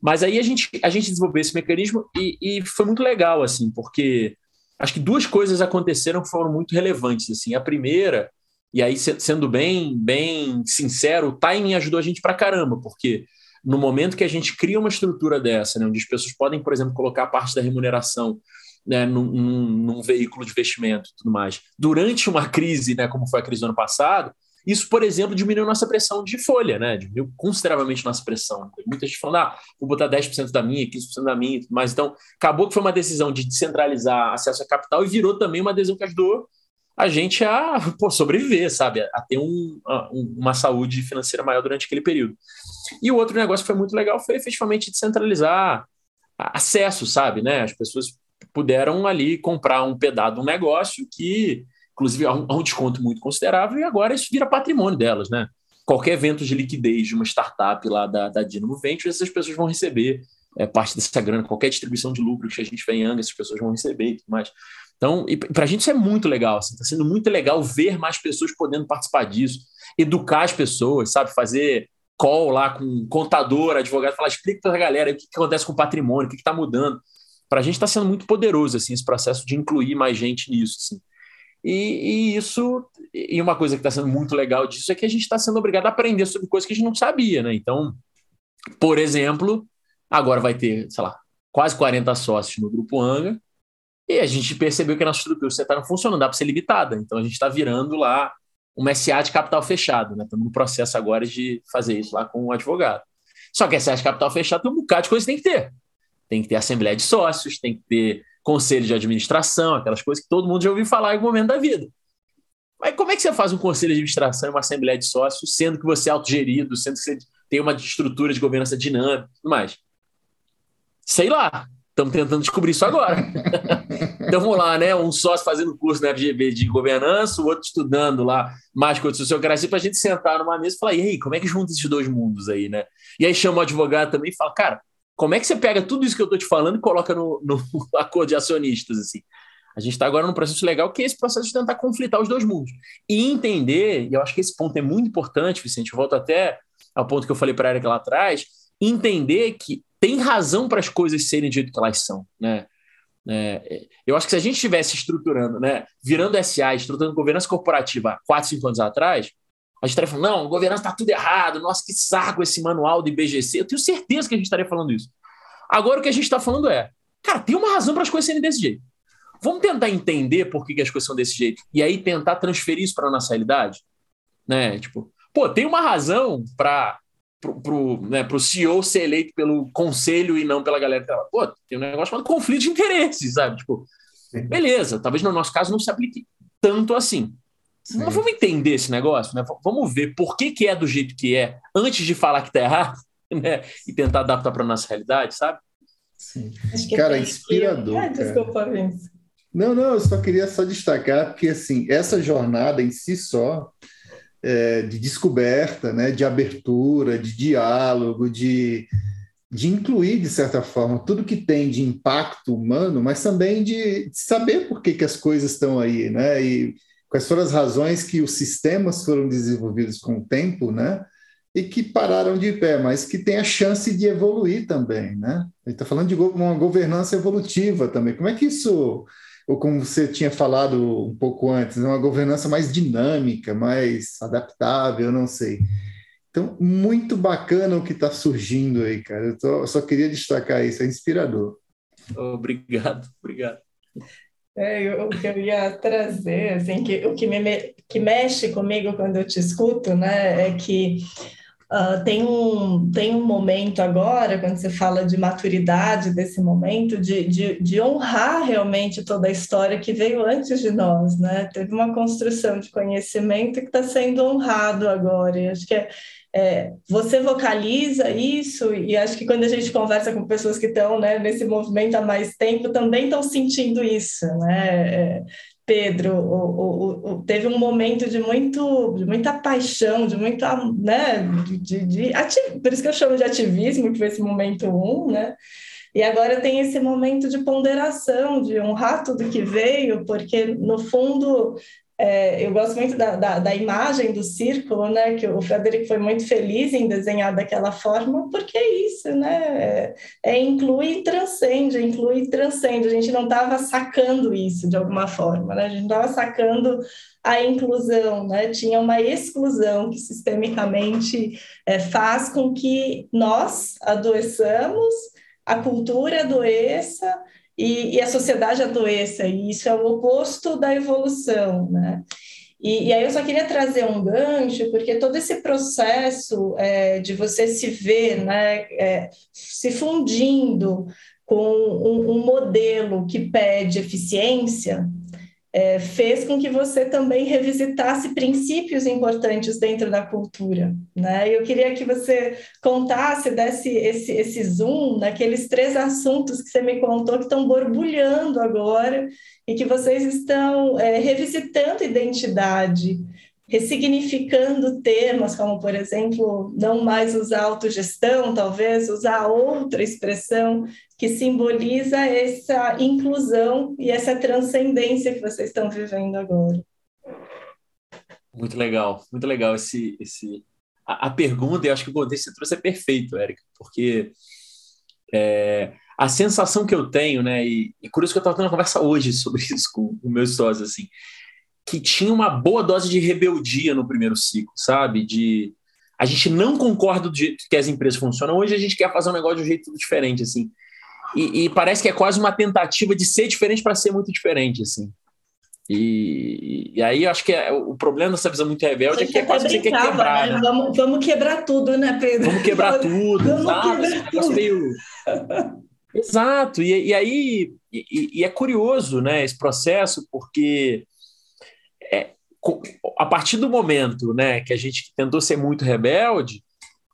Mas aí a gente, a gente desenvolveu esse mecanismo e, e, foi muito legal, assim, porque acho que duas coisas aconteceram que foram muito relevantes, assim. A primeira, e aí sendo bem, bem sincero, o timing ajudou a gente para caramba, porque no momento que a gente cria uma estrutura dessa, né, onde as pessoas podem, por exemplo, colocar parte da remuneração né, num, num, veículo de investimento e tudo mais. Durante uma crise, né, como foi a crise do ano passado, isso, por exemplo, diminuiu nossa pressão de folha, né? Diminuiu consideravelmente nossa pressão. muita gente falando, ah, vou botar 10% da minha, 15% da minha, mas então acabou que foi uma decisão de descentralizar acesso a capital e virou também uma decisão que ajudou a gente a pô, sobreviver, sabe? A ter um, uma saúde financeira maior durante aquele período. E o outro negócio que foi muito legal foi efetivamente descentralizar acesso, sabe? Né? As pessoas puderam ali comprar um pedaço de um negócio que, inclusive, há um, há um desconto muito considerável, e agora isso vira patrimônio delas, né? Qualquer evento de liquidez de uma startup lá da, da Dynamo Ventures, essas pessoas vão receber é, parte dessa grana, qualquer distribuição de lucro que a gente vem em Anga, essas pessoas vão receber e tudo mais. Então, para a gente isso é muito legal, está assim, sendo muito legal ver mais pessoas podendo participar disso, educar as pessoas, sabe, fazer call lá com contador, advogado, falar, explica para a galera o que, que acontece com o patrimônio, o que está mudando para a gente está sendo muito poderoso assim esse processo de incluir mais gente nisso. Assim. E, e isso, e uma coisa que está sendo muito legal disso é que a gente está sendo obrigado a aprender sobre coisas que a gente não sabia, né? Então, por exemplo, agora vai ter, sei lá, quase 40 sócios no grupo Anga, e a gente percebeu que a nossa estrutura está não funcionando, dá para ser limitada. Então a gente está virando lá uma SA de capital fechado, né? Estamos no processo agora de fazer isso lá com o um advogado. Só que SA de capital fechado tem um bocado de coisa que tem que ter tem que ter assembleia de sócios, tem que ter conselho de administração, aquelas coisas que todo mundo já ouviu falar em algum momento da vida. Mas como é que você faz um conselho de administração e uma assembleia de sócios, sendo que você é autogerido, sendo que você tem uma estrutura de governança dinâmica e tudo mais? Sei lá, estamos tentando descobrir isso agora. então vamos lá, né? Um sócio fazendo curso na FGV de governança, o outro estudando lá mais coisas sociocracia, para a gente sentar numa mesa e falar, e aí, como é que junta esses dois mundos aí, né? E aí chama o advogado também e fala, cara, como é que você pega tudo isso que eu estou te falando e coloca no, no acordo de acionistas? Assim? A gente está agora num processo legal que é esse processo de tentar conflitar os dois mundos. E entender, e eu acho que esse ponto é muito importante, Vicente, eu volto até ao ponto que eu falei para a Erika lá atrás, entender que tem razão para as coisas serem do jeito que elas são. Né? É, eu acho que se a gente estivesse estruturando, né, virando SA, estruturando governança corporativa há 4, 5 anos atrás, a gente estaria falando, não, governança está tudo errado, nossa, que saco esse manual do IBGC. Eu tenho certeza que a gente estaria falando isso. Agora o que a gente está falando é, cara, tem uma razão para as coisas serem desse jeito. Vamos tentar entender por que, que as coisas são desse jeito e aí tentar transferir isso para a nossa realidade? Né? Tipo, pô, tem uma razão para pro, pro, né, pro CEO ser eleito pelo conselho e não pela galera que tá Pô, tem um negócio chamado conflito de interesses, sabe? Tipo, beleza, talvez no nosso caso não se aplique tanto assim. Sim. Mas vamos entender esse negócio, né? Vamos ver por que, que é do jeito que é, antes de falar que tá errado, né? E tentar adaptar para nossa realidade, sabe? Sim. Cara, inspirador. Ah, desculpa, Vince. Não, não, eu só queria só destacar porque assim, essa jornada em si só é, de descoberta, né, de abertura, de diálogo, de, de incluir, de certa forma, tudo que tem de impacto humano, mas também de, de saber por que, que as coisas estão aí, né? E quais foram as razões que os sistemas foram desenvolvidos com o tempo, né? E que pararam de pé, mas que tem a chance de evoluir também, né? Gente está falando de uma governança evolutiva também. Como é que isso ou como você tinha falado um pouco antes, uma governança mais dinâmica, mais adaptável, não sei. Então, muito bacana o que está surgindo aí, cara. Eu, tô, eu, só queria destacar isso, é inspirador. Obrigado, obrigado. É, eu, o que eu ia trazer, assim, que, o que, me, que mexe comigo quando eu te escuto, né, é que Uh, tem, um, tem um momento agora, quando você fala de maturidade desse momento, de, de, de, honrar realmente toda a história que veio antes de nós, né? Teve uma construção de conhecimento que está sendo honrado agora, e acho que é, é, você vocaliza isso, e acho que quando a gente conversa com pessoas que estão né, nesse movimento há mais tempo, também estão sentindo isso, né? É, Pedro, o, o, teve um momento de, muito, de muita paixão, de muita, né, de, de por isso que eu chamo de ativismo, que foi esse momento um, né, e agora tem esse momento de ponderação, de honrar tudo que veio, porque no fundo é, eu gosto muito da, da, da, imagem do círculo, né? Que o Frederico foi muito feliz em desenhar daquela forma, porque é isso, né? É, é inclui e transcende, inclui e transcende. A gente não estava sacando isso de alguma forma, né? A gente estava sacando a inclusão, né? Tinha uma exclusão que sistemicamente é, faz com que nós adoeçamos, a cultura adoeça, e, e a sociedade adoeça, e isso é o oposto da evolução, né? E, e, aí eu só queria trazer um gancho, porque todo esse processo é, de você se ver né, é, se fundindo com um, um, modelo que pede eficiência, é, fez com que você também revisitasse princípios importantes dentro da cultura. Né? Eu queria que você contasse, desse esse, esse zoom naqueles três assuntos que você me contou que estão borbulhando agora e que vocês estão é, revisitando identidade, ressignificando temas, como, por exemplo, não mais usar autogestão, talvez usar outra expressão que simboliza essa inclusão e essa transcendência que vocês estão vivendo agora. Muito legal, muito legal esse, esse a, a pergunta, eu acho que o contexto que você trouxe é perfeito, Érica, porque é, a sensação que eu tenho, né, e, e curioso que eu estava tendo uma conversa hoje sobre isso com o meu sócio, assim, que tinha uma boa dose de rebeldia no primeiro ciclo, sabe? De a gente não concorda do jeito que as empresas funcionam, hoje a gente quer fazer um negócio de um jeito diferente, assim. E, e parece que é quase uma tentativa de ser diferente para ser muito diferente, assim. E, e, aí eu acho que é, o problema dessa visão muito rebelde é que é quase que você quer quebrar. Né? Né? Vamos, vamos quebrar tudo, né, Pedro? Vamos quebrar tudo, vamos exato. Quebrar tudo. Meio... exato. E, e aí e, é curioso né, esse processo, porque a partir do momento né, que a gente tentou ser muito rebelde,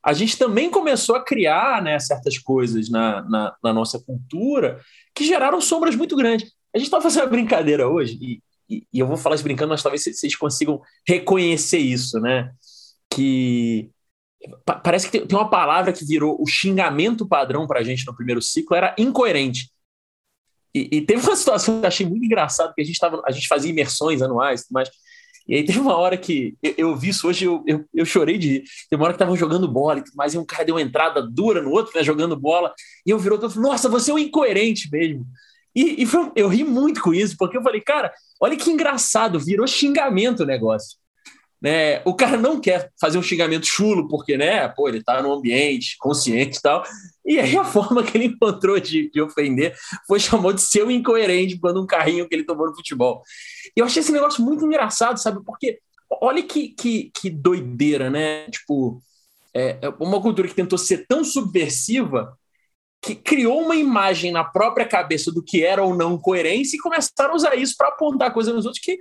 a gente também começou a criar né, certas coisas na, na, na nossa cultura que geraram sombras muito grandes. A gente estava fazendo uma brincadeira hoje, e, e, e, eu vou falar isso brincando, mas talvez vocês consigam reconhecer isso, né? Que parece que tem uma palavra que virou o xingamento padrão para a gente no primeiro ciclo, era incoerente. E, e, teve uma situação que eu achei muito engraçada, que a gente, tava, a gente fazia imersões anuais, mas e aí teve uma hora que eu, eu vi isso hoje, eu, eu, eu, chorei de rir. Teve uma hora que estavam jogando bola, mas um cara deu uma entrada dura no outro, né, jogando bola, e eu virou falei, nossa, você é um incoerente mesmo. E, e foi, eu ri muito com isso, porque eu falei, cara, olha que engraçado, virou xingamento o negócio. Né? O cara não quer fazer um xingamento chulo, porque, né, pô, ele tá no ambiente consciente e tal. E aí a forma que ele encontrou de, de ofender foi chamou de seu incoerente quando um carrinho que ele tomou no futebol. E eu achei esse negócio muito engraçado, sabe? Porque olha que, que, que doideira, né? Tipo, é, é uma cultura que tentou ser tão subversiva que criou uma imagem na própria cabeça do que era ou não coerência e começaram a usar isso para apontar coisas nos outros que,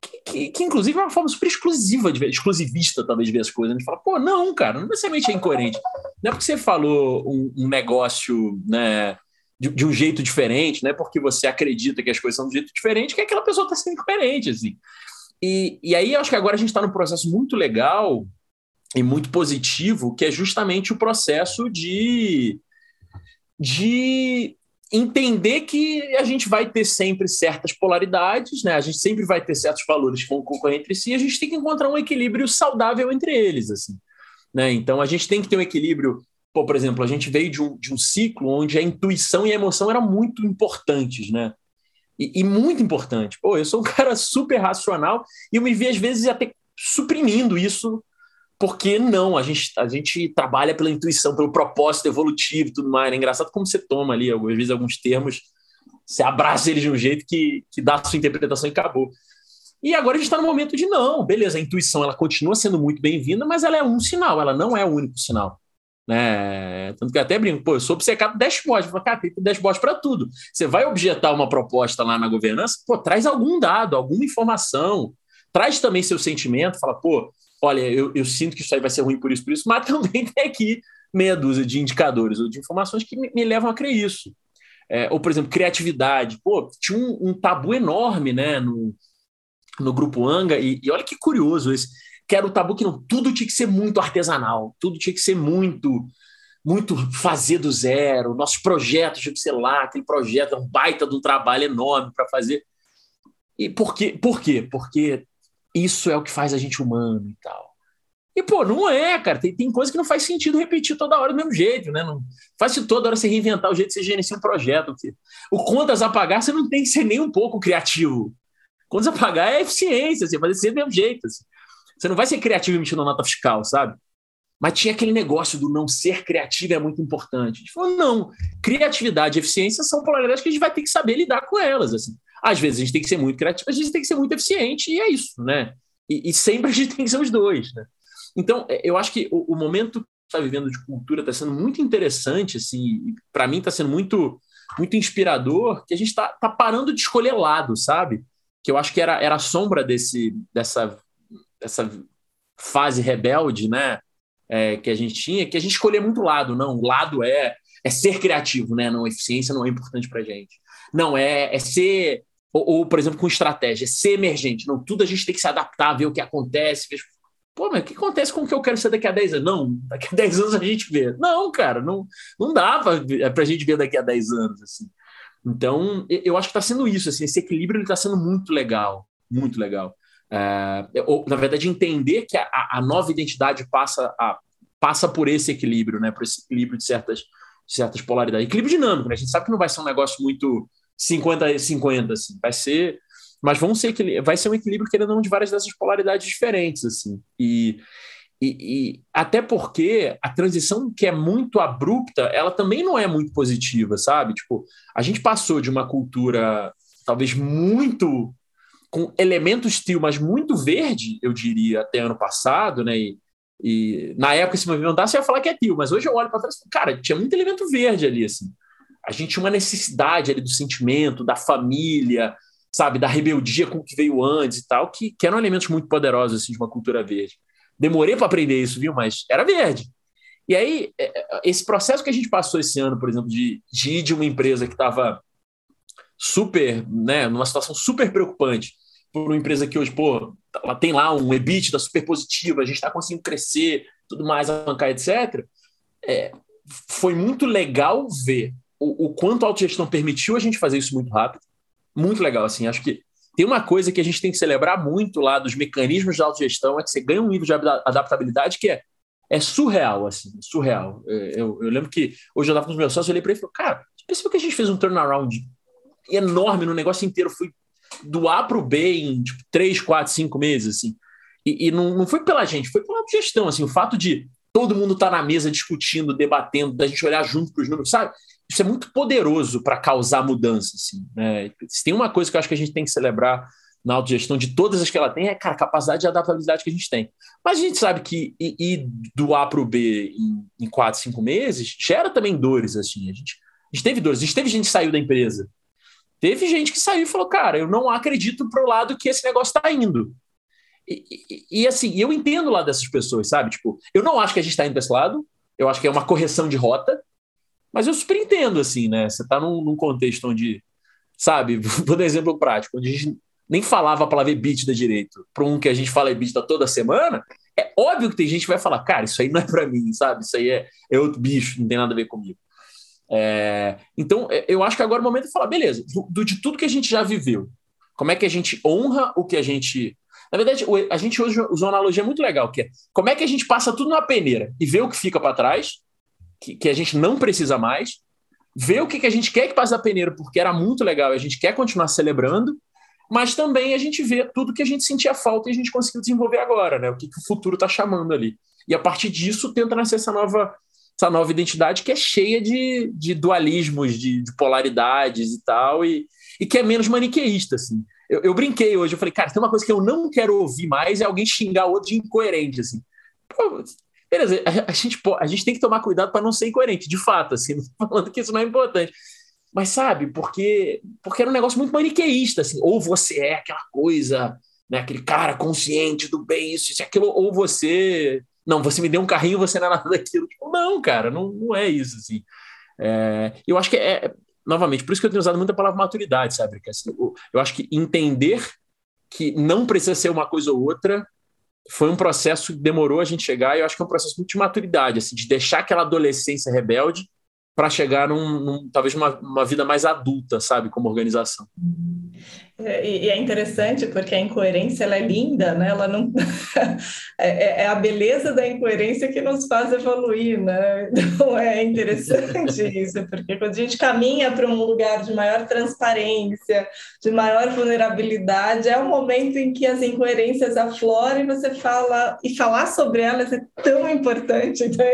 que, que, que, inclusive, é uma forma super exclusiva, de ver, exclusivista, talvez, de ver as coisas. A gente fala, pô, não, cara, não necessariamente é incoerente. Não é porque você falou um, um negócio, né, de, de, um jeito diferente, não é porque você acredita que as coisas são de um jeito diferente que aquela pessoa está sendo incoerente, assim. E, e aí, eu acho que agora a gente está num processo muito legal e muito positivo, que é justamente o processo de de entender que a gente vai ter sempre certas polaridades, né? A gente sempre vai ter certos valores que vão concorrer entre si, e a gente tem que encontrar um equilíbrio saudável entre eles, assim, né? Então a gente tem que ter um equilíbrio. Pô, por exemplo, a gente veio de um, de um ciclo onde a intuição e a emoção eram muito importantes, né? E, e muito importante. Pô, eu sou um cara super racional e eu me vi às vezes até suprimindo isso porque não, a gente, a gente trabalha pela intuição, pelo propósito evolutivo e tudo mais. É engraçado como você toma ali, às vezes, alguns termos, você abraça eles de um jeito que, que dá a sua interpretação e acabou. E agora a gente está no momento de não, beleza, a intuição ela continua sendo muito bem-vinda, mas ela é um sinal, ela não é o único sinal. Né? Tanto que eu até brinco, pô, eu sou obcecado dashboard, eu falo, cara, tem dashboard para tudo. Você vai objetar uma proposta lá na governança, pô, traz algum dado, alguma informação, traz também seu sentimento, fala, pô, olha, eu, eu, sinto que isso aí vai ser ruim por isso, por isso, mas também tem aqui meia dúzia de indicadores ou de informações que me, me levam a crer isso. É, ou, por exemplo, criatividade. Pô, tinha um, um, tabu enorme né, no, no grupo Anga, e, e olha que curioso esse, que era o tabu que não, tudo tinha que ser muito artesanal, tudo tinha que ser muito muito fazer do zero, nossos projetos que ser lá, aquele projeto é um baita de um trabalho enorme para fazer. E por quê? Por quê? Porque isso é o que faz a gente humano e tal. E, pô, não é, cara. Tem, tem coisa que não faz sentido repetir toda hora do mesmo jeito, né? Não faz sentido toda hora você reinventar o jeito que você gerencia um projeto. O contas a pagar, você não tem que ser nem um pouco criativo. Contas a pagar é eficiência, você fazer sempre do mesmo jeito. Assim. Você não vai ser criativo emitindo nota fiscal, sabe? Mas tinha aquele negócio do não ser criativo é muito importante. A gente falou, não, criatividade e eficiência são polaridades que a gente vai ter que saber lidar com elas. Assim. Às vezes a gente tem que ser muito criativo, às vezes tem que ser muito eficiente, e é isso, né? E, e sempre a gente tem que ser os dois, né? Então, é, eu acho que o, o momento que está vivendo de cultura está sendo muito interessante, assim, para mim está sendo muito muito inspirador, que a gente está tá parando de escolher lado, sabe? Que eu acho que era, era a sombra desse, dessa, dessa fase rebelde, né? É, que a gente tinha, que a gente escolhia muito lado. Não, o lado é, é ser criativo, né? Não, eficiência não é importante para gente. Não, é, é ser ou, ou, por exemplo, com estratégia, ser emergente. Não, tudo a gente tem que se adaptar, ver o que acontece. Ver... Pô, mas o que acontece com o que eu quero ser daqui a 10 anos? Não, daqui a 10 anos a gente vê. Não, cara, não, não dá para a gente ver daqui a 10 anos. Assim. Então, eu acho que está sendo isso. Assim, esse equilíbrio está sendo muito legal. Muito legal. É, ou, na verdade, entender que a, a, nova identidade passa, a, passa por esse equilíbrio, né, por esse equilíbrio de certas, de certas polaridades. Equilíbrio dinâmico, né? A gente sabe que não vai ser um negócio muito 50 50, assim. Vai ser. Mas vão ser, vai ser um equilíbrio, querendo ou não, de várias dessas polaridades diferentes, assim. E, e, e, até porque a transição que é muito abrupta, ela também não é muito positiva, sabe? Tipo, a gente passou de uma cultura talvez muito com elementos steel, mas muito verde, eu diria, até ano passado, né? E, e na época, se movimentasse, eu ia falar que é tio, mas hoje eu olho para trás e cara, tinha muito elemento verde ali, assim a gente tinha uma necessidade ali do sentimento, da família, sabe, da rebeldia com o que veio antes e tal, que, que eram elementos muito poderosos assim, de uma cultura verde. Demorei para aprender isso, viu? Mas era verde. E aí, é, é, esse processo que a gente passou esse ano, por exemplo, de, de ir de uma empresa que estava super, né, numa situação super preocupante, por uma empresa que hoje, pô, ela tem lá um EBITDA super positivo, a gente está conseguindo crescer, tudo mais, arrancar, etc. É, foi muito legal ver o, o quanto a autogestão permitiu a gente fazer isso muito rápido. Muito legal, assim. Acho que tem uma coisa que a gente tem que celebrar muito lá dos mecanismos de autogestão, é que você ganha um nível de adaptabilidade que é, é surreal, assim, surreal. É, eu, eu lembro que hoje eu estava com os meus sócios, eu olhei para ele e falei, cara, você percebeu que a gente fez um turnaround enorme no negócio inteiro. Fui do A para o B em tipo, três, quatro, cinco meses, assim. E, e não, não foi pela gente, foi pela gestão, assim, o fato de todo mundo estar tá na mesa discutindo, debatendo, da gente olhar junto para os números, sabe? Isso é muito poderoso para causar mudança, assim. Né? Se tem uma coisa que eu acho que a gente tem que celebrar na autogestão de todas as que ela tem, é cara, a capacidade de adaptabilidade que a gente tem. Mas a gente sabe que ir, do A para o B em, em quatro, cinco meses gera também dores, assim. A gente, a gente teve dores, a gente teve gente que saiu da empresa. Teve gente que saiu e falou, cara, eu não acredito pro lado que esse negócio está indo. E, e, e, assim, eu entendo o lado dessas pessoas, sabe? Tipo, eu não acho que a gente está indo para esse lado, eu acho que é uma correção de rota, mas eu super entendo, assim, né? Você está num, num, contexto onde, sabe, vou dar um exemplo prático, onde a gente nem falava a palavra EBITDA direito, para um que a gente fala EBITDA toda semana, é óbvio que tem gente que vai falar, cara, isso aí não é para mim, sabe? Isso aí é, é outro bicho, não tem nada a ver comigo. É, então, é, eu acho que agora é o momento de falar, beleza, do, de tudo que a gente já viveu, como é que a gente honra o que a gente. Na verdade, a gente hoje usou uma analogia muito legal, que é como é que a gente passa tudo na peneira e vê o que fica para trás, que, que, a gente não precisa mais, vê o que, que a gente quer que passe na peneira, porque era muito legal e a gente quer continuar celebrando, mas também a gente vê tudo que a gente sentia falta e a gente conseguiu desenvolver agora, né? O que, que o futuro está chamando ali. E a partir disso, tenta nascer essa nova essa nova identidade que é cheia de, de dualismos, de, de polaridades e tal, e, e que é menos maniqueísta, assim. Eu, eu, brinquei hoje, eu falei, cara, tem uma coisa que eu não quero ouvir mais, é alguém xingar outro de incoerente, assim. Pô, beleza, a, a, gente, a gente tem que tomar cuidado para não ser incoerente, de fato, assim, falando que isso não é importante. Mas sabe, porque, porque era um negócio muito maniqueísta, assim, ou você é aquela coisa, né, aquele cara consciente do bem, isso, isso, aquilo, ou você não, você me deu um carrinho, você não é nada daquilo. Tipo, não, cara, não, não é isso, assim. É, eu acho que é, novamente, por isso que eu tenho usado muito a palavra maturidade, sabe? Que, assim, eu, eu acho que entender que não precisa ser uma coisa ou outra foi um processo que demorou a gente chegar, e eu acho que é um processo muito de maturidade, assim, de deixar aquela adolescência rebelde para chegar num, num, talvez uma, uma vida mais adulta, sabe, como organização. É, e é interessante porque a incoerência ela é linda, né? Ela não é, é, é, a beleza da incoerência que nos faz evoluir, né? Então é interessante isso, porque quando a gente caminha para um lugar de maior transparência, de maior vulnerabilidade, é o momento em que as incoerências afloram e você fala e falar sobre elas é tão importante. Então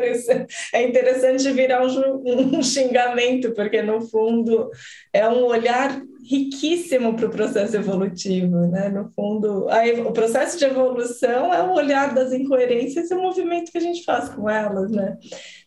é interessante virar um, um xingamento, porque no fundo é um olhar riquíssimo para o processo evolutivo, né? No fundo, a, o processo de evolução é o olhar das incoerências e o movimento que a gente faz com elas, né?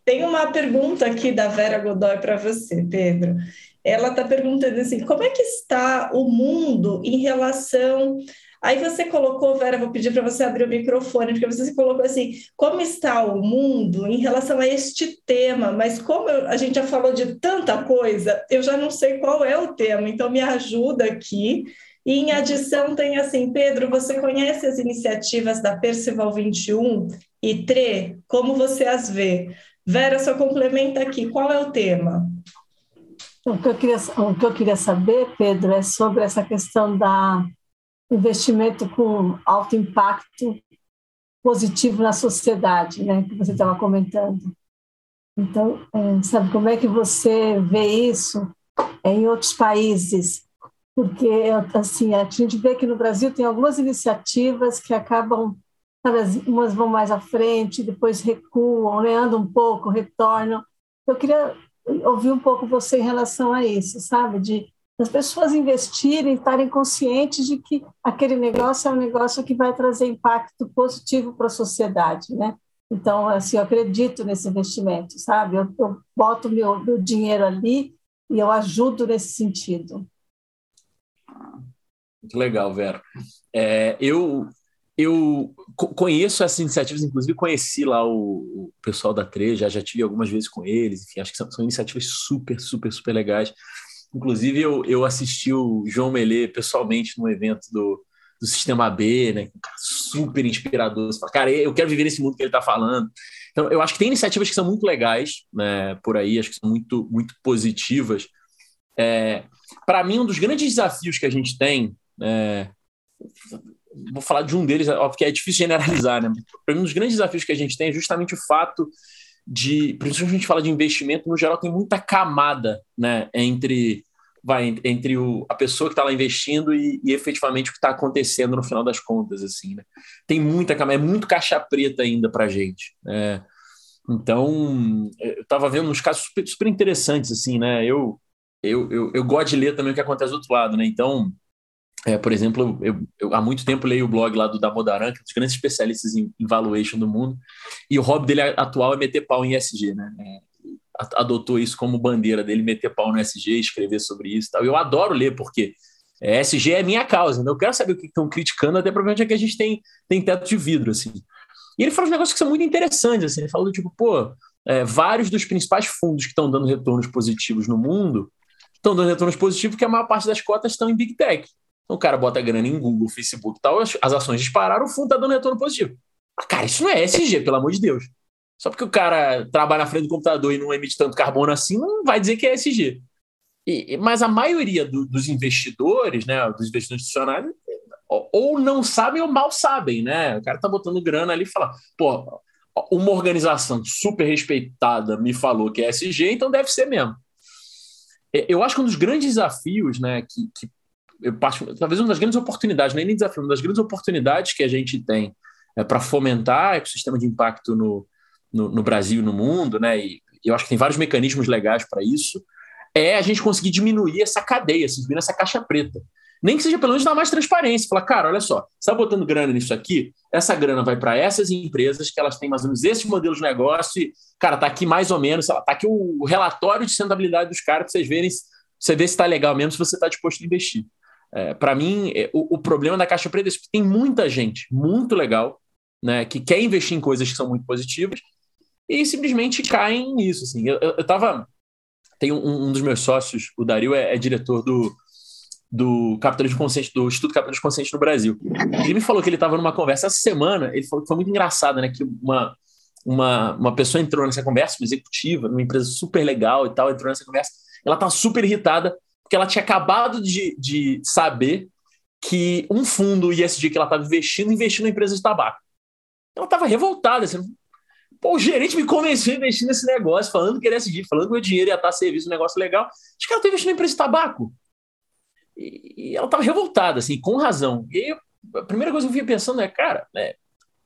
Tem uma pergunta aqui da Vera Godoy para você, Pedro. Ela está perguntando assim: como é que está o mundo em relação Aí você colocou, Vera, vou pedir para você abrir o microfone, porque você colocou assim, como está o mundo em relação a este tema, mas como a gente já falou de tanta coisa, eu já não sei qual é o tema, então me ajuda aqui. E em adição tem assim, Pedro, você conhece as iniciativas da Percival 21 e TRE? Como você as vê? Vera, só complementa aqui, qual é o tema? O que, eu queria, o que eu queria saber, Pedro, é sobre essa questão da investimento com alto impacto positivo na sociedade, né, que você estava comentando. Então, é, sabe como é que você vê isso em outros países? Porque, assim, a gente vê que no Brasil tem algumas iniciativas que acabam, sabe, umas vão mais à frente, depois recuam, né, andam um pouco, retornam. Eu queria ouvir um pouco você em relação a isso, sabe, de as pessoas investirem, estarem conscientes de que aquele negócio é um negócio que vai trazer impacto positivo para a sociedade, né? Então, assim, eu acredito nesse investimento, sabe? Eu, eu boto meu, meu dinheiro ali e eu ajudo nesse sentido. Muito legal, Vera. É, eu eu conheço essas iniciativas, inclusive conheci lá o, pessoal da Treja, já, já tive algumas vezes com eles, enfim, acho que são, são iniciativas super, super, super legais. Inclusive, eu, eu assisti o João Melê pessoalmente no evento do, do Sistema B, né? Super inspirador. Você fala, cara, eu quero viver nesse mundo que ele está falando. Então, eu acho que tem iniciativas que são muito legais né, por aí, acho que são muito, muito positivas. É, Para mim, um dos grandes desafios que a gente tem, é, vou falar de um deles, porque é difícil generalizar, né? Para mim, um dos grandes desafios que a gente tem é justamente o fato de, principalmente a gente fala de investimento, no geral tem muita camada, né, entre vai entre o, a pessoa que está lá investindo e, e, efetivamente o que está acontecendo no final das contas, assim, né? Tem muita é muito caixa preta ainda para gente. Né? Então, eu estava vendo uns casos super, super, interessantes, assim, né? Eu, eu, eu, eu, gosto de ler também o que acontece do outro lado, né? Então, é, por exemplo, eu, eu, há muito tempo leio o blog lá do Damodaran, que é um dos grandes especialistas em, em valuation do mundo, e o hobby dele atual é meter pau em SG, né? É, adotou isso como bandeira dele, meter pau no SG, escrever sobre isso e tal. Eu adoro ler, porque é, SG é minha causa, né? eu quero saber o que estão criticando, até provavelmente é que a gente tem, tem teto de vidro, assim. E ele fala uns negócios que são muito interessantes, assim, ele fala tipo, pô, é, vários dos principais fundos que estão dando retornos positivos no mundo estão dando retornos positivos porque a maior parte das cotas estão em Big Tech. Então o cara bota grana em Google, Facebook e tal, as, ações dispararam, o fundo está dando retorno positivo. Mas, cara, isso não é SG, pelo amor de Deus. Só porque o cara trabalha na frente do computador e não emite tanto carbono assim, não vai dizer que é SG. E, mas a maioria do, dos investidores, né, dos investidores institucionais, ou não sabem ou mal sabem, né? O cara tá botando grana ali e fala, pô, uma organização super respeitada me falou que é SG, então deve ser mesmo. Eu acho que um dos grandes desafios, né, que, que eu talvez uma das grandes oportunidades, nem nem desafio, uma das grandes oportunidades que a gente tem é, para fomentar ecossistema de impacto no, no, no Brasil e no mundo, né? E eu acho que tem vários mecanismos legais para isso. É a gente conseguir diminuir essa cadeia, assim, diminuir essa caixa preta. Nem que seja pelo menos dar mais transparência. Falar, cara, olha só, você está botando grana nisso aqui, essa grana vai para essas empresas que elas têm mais ou menos esses modelos de negócio e, cara, tá aqui mais ou menos, tá aqui o relatório de sustentabilidade dos caras para vocês verem, você ver se está legal mesmo, se você está disposto a investir. É, para mim, é, o, o, problema da caixa preta é que tem muita gente muito legal, né, que quer investir em coisas que são muito positivas, e simplesmente caem nisso. Assim. Eu, eu, eu tava. Tem um, um, dos meus sócios, o Dario, é, é, diretor do, do Capitalismo Consciente, do Instituto Capitalismo Consciente no Brasil. Ele me falou que ele estava numa conversa essa semana, ele falou que foi muito engraçado, né? Que uma, uma, uma pessoa entrou nessa conversa, uma executiva, numa empresa super legal e tal, entrou nessa conversa, ela estava super irritada, porque ela tinha acabado de, de saber que um fundo ISD que ela estava investindo, investiu na empresa de tabaco. Ela estava revoltada, assim, Pô, o gerente me convenceu a investir nesse negócio, falando que ele ia seguir, falando que meu dinheiro ia estar a serviço, um negócio legal. Os caras estão investindo em empresa de tabaco. E, e ela estava revoltada, assim, com razão. E a primeira coisa que eu vinha pensando é, cara, né,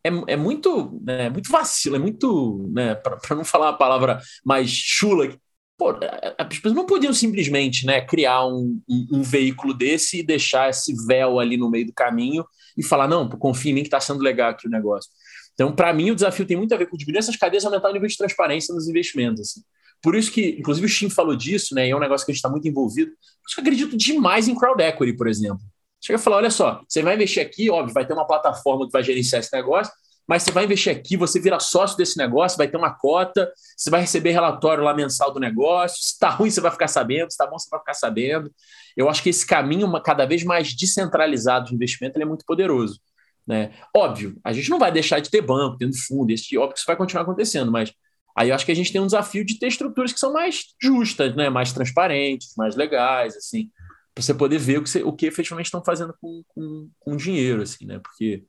é, é muito, né, muito vacilo, é muito, né, para não falar a palavra mais chula, pô, as pessoas não podiam simplesmente né, criar um, um, um, veículo desse e deixar esse véu ali no meio do caminho e falar, não, confia em mim que está sendo legal aqui o negócio. Então, para mim, o desafio tem muito a ver com diminuir essas cadeias e aumentar o nível de transparência nos investimentos. Assim. Por isso que, inclusive, o Shin falou disso, né? E é um negócio que a gente está muito envolvido. Por isso que eu acredito demais em crowd equity, por exemplo. Chega a falar: olha só, você vai investir aqui, óbvio, vai ter uma plataforma que vai gerenciar esse negócio, mas você vai investir aqui, você vira sócio desse negócio, vai ter uma cota, você vai receber relatório lá mensal do negócio. Se está ruim, você vai ficar sabendo, se está bom, você vai ficar sabendo. Eu acho que esse caminho, cada vez mais descentralizado de investimento, é muito poderoso. Né? Óbvio, a gente não vai deixar de ter banco, tendo fundo, esse, óbvio que isso vai continuar acontecendo, mas aí eu acho que a gente tem um desafio de ter estruturas que são mais justas, né? mais transparentes, mais legais, assim, para você poder ver o que, você, o que efetivamente estão fazendo com, com, com dinheiro, assim, né? Porque,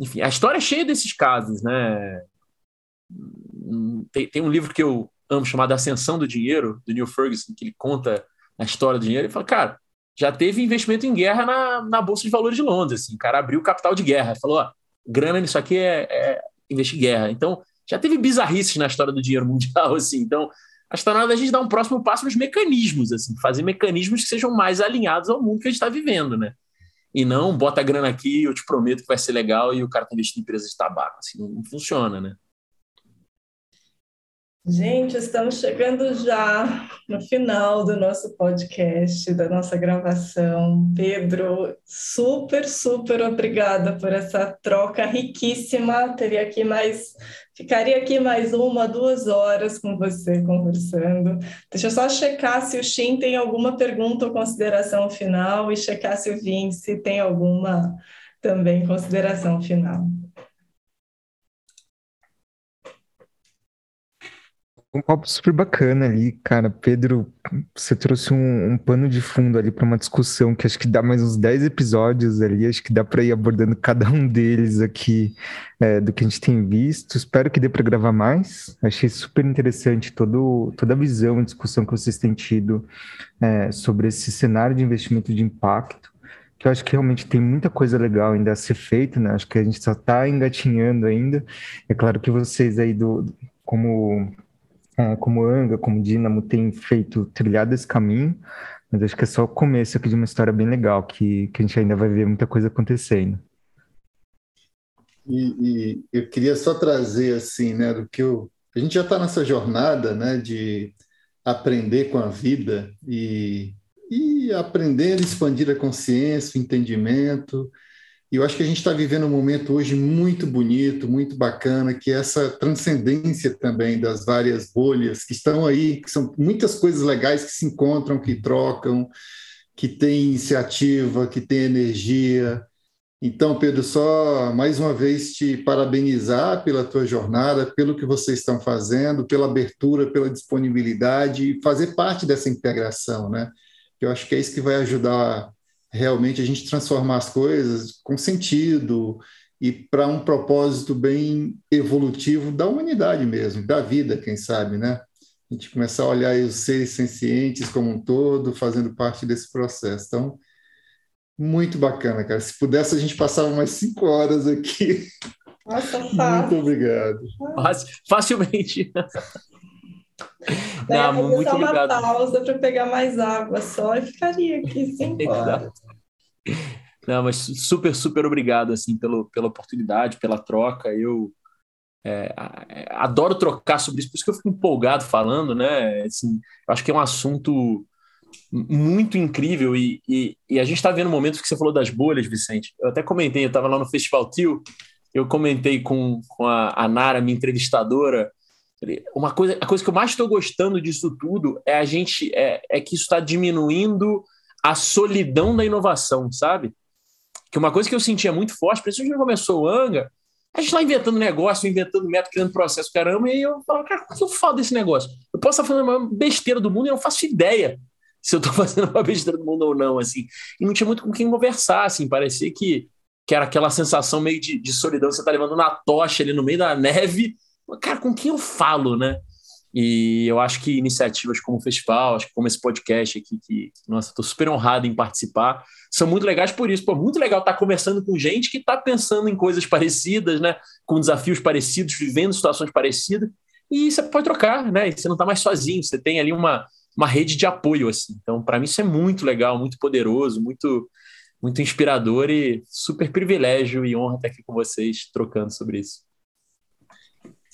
enfim, a história é cheia desses casos, né? Tem, tem um livro que eu amo chamado Ascensão do Dinheiro, do Neil Ferguson, que ele conta a história do dinheiro e fala, cara, já teve investimento em guerra na, na Bolsa de Valores de Londres. Assim, o cara abriu capital de guerra, falou: ó, grana nisso aqui é, é investir guerra. Então, já teve bizarrices na história do dinheiro mundial. Assim, então, acho que está na hora da gente dar um próximo passo nos mecanismos, assim, fazer mecanismos que sejam mais alinhados ao mundo que a gente está vivendo, né? E não bota a grana aqui, eu te prometo que vai ser legal e o cara está investindo em empresas de tabaco. Assim, não funciona, né? Gente, estamos chegando já no final do nosso podcast, da nossa gravação. Pedro, super, super obrigada por essa troca riquíssima. Teria aqui mais, ficaria aqui mais uma, duas horas com você conversando. Deixa eu só checar se o Shin tem alguma pergunta ou consideração final e checar se o Vince tem alguma também consideração final. Um papo super bacana ali, cara. Pedro, você trouxe um, um pano de fundo ali para uma discussão que acho que dá mais uns 10 episódios ali. Acho que dá para ir abordando cada um deles aqui é, do que a gente tem visto. Espero que dê para gravar mais. Achei super interessante todo, toda a visão e discussão que vocês têm tido é, sobre esse cenário de investimento de impacto. Que eu acho que realmente tem muita coisa legal ainda a ser feita, né? Acho que a gente só está engatinhando ainda. É claro que vocês aí do como é, como Anga, como Dínamo, tem feito, trilhado esse caminho, mas acho que é só o começo aqui de uma história bem legal, que, que a gente ainda vai ver muita coisa acontecendo. E, e eu queria só trazer, assim, né, do que eu... A gente já está nessa jornada, né, de aprender com a vida e, e aprender a expandir a consciência, o entendimento, e eu acho que a gente está vivendo um momento hoje muito bonito, muito bacana, que é essa transcendência também das várias bolhas que estão aí, que são muitas coisas legais que se encontram, que trocam, que têm iniciativa, que têm energia. Então, Pedro, só mais uma vez te parabenizar pela tua jornada, pelo que vocês estão fazendo, pela abertura, pela disponibilidade fazer parte dessa integração, né? Eu acho que é isso que vai ajudar realmente a gente transformar as coisas com sentido e para um propósito bem evolutivo da humanidade mesmo, da vida, quem sabe, né? A gente começar a olhar os seres sencientes como um todo, fazendo parte desse processo. Então, muito bacana, cara. Se pudesse, a gente passava mais cinco horas aqui. Nossa, fácil. Muito obrigado. Facilmente. Não, Não muito uma obrigado. pausa para pegar mais água só e ficaria aqui cinco horas. Não, mas super, super obrigado assim pelo, pela oportunidade, pela troca. Eu é, adoro trocar sobre isso, por isso que eu fico empolgado falando, né? Assim, acho que é um assunto muito incrível e, e, e a gente está vendo momentos que você falou das bolhas, Vicente. Eu até comentei, eu estava lá no Festival Tio, eu comentei com, com a, a Nara, minha entrevistadora, uma coisa, a coisa que eu mais estou gostando disso tudo é a gente é, é que isso está diminuindo a solidão da inovação, sabe? Que uma coisa que eu sentia muito forte, principalmente quando começou o Anga, a gente lá inventando negócio, inventando método, criando processo, caramba, e eu falo, cara, como que eu falo desse negócio? Eu posso estar fazendo uma besteira do mundo e não faço ideia se eu estou fazendo uma besteira do mundo ou não, assim. E não tinha muito com quem conversar, assim, parecia que, que era aquela sensação meio de, de solidão, você está levando uma tocha ali no meio da neve cara, com quem eu falo, né? E eu acho que iniciativas como o festival, acho que como esse podcast aqui, que, nossa, estou super honrado em participar, são muito legais por isso. Pô, muito legal estar tá conversando com gente que está pensando em coisas parecidas, né? Com desafios parecidos, vivendo situações parecidas. E você pode trocar, né? E você não está mais sozinho, você tem ali uma, uma rede de apoio, assim. Então, para mim, isso é muito legal, muito poderoso, muito, muito inspirador e super privilégio e honra estar aqui com vocês trocando sobre isso.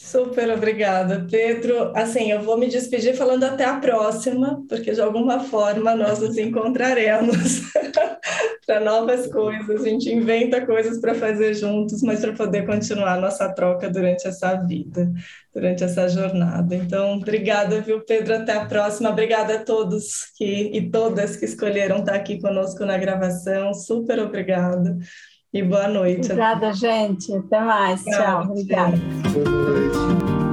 Super obrigada, Pedro. Assim, eu vou me despedir falando até a próxima, porque de alguma forma nós nos encontraremos para novas coisas. A gente inventa coisas para fazer juntos, mas para poder continuar nossa troca durante essa vida, durante essa jornada. Então, obrigada, viu, Pedro? Até a próxima. Obrigada a todos que e todas que escolheram estar aqui conosco na gravação. Super obrigada e boa noite. Obrigada, gente. Até mais. Tchau. Tchau. Obrigada. Boa noite.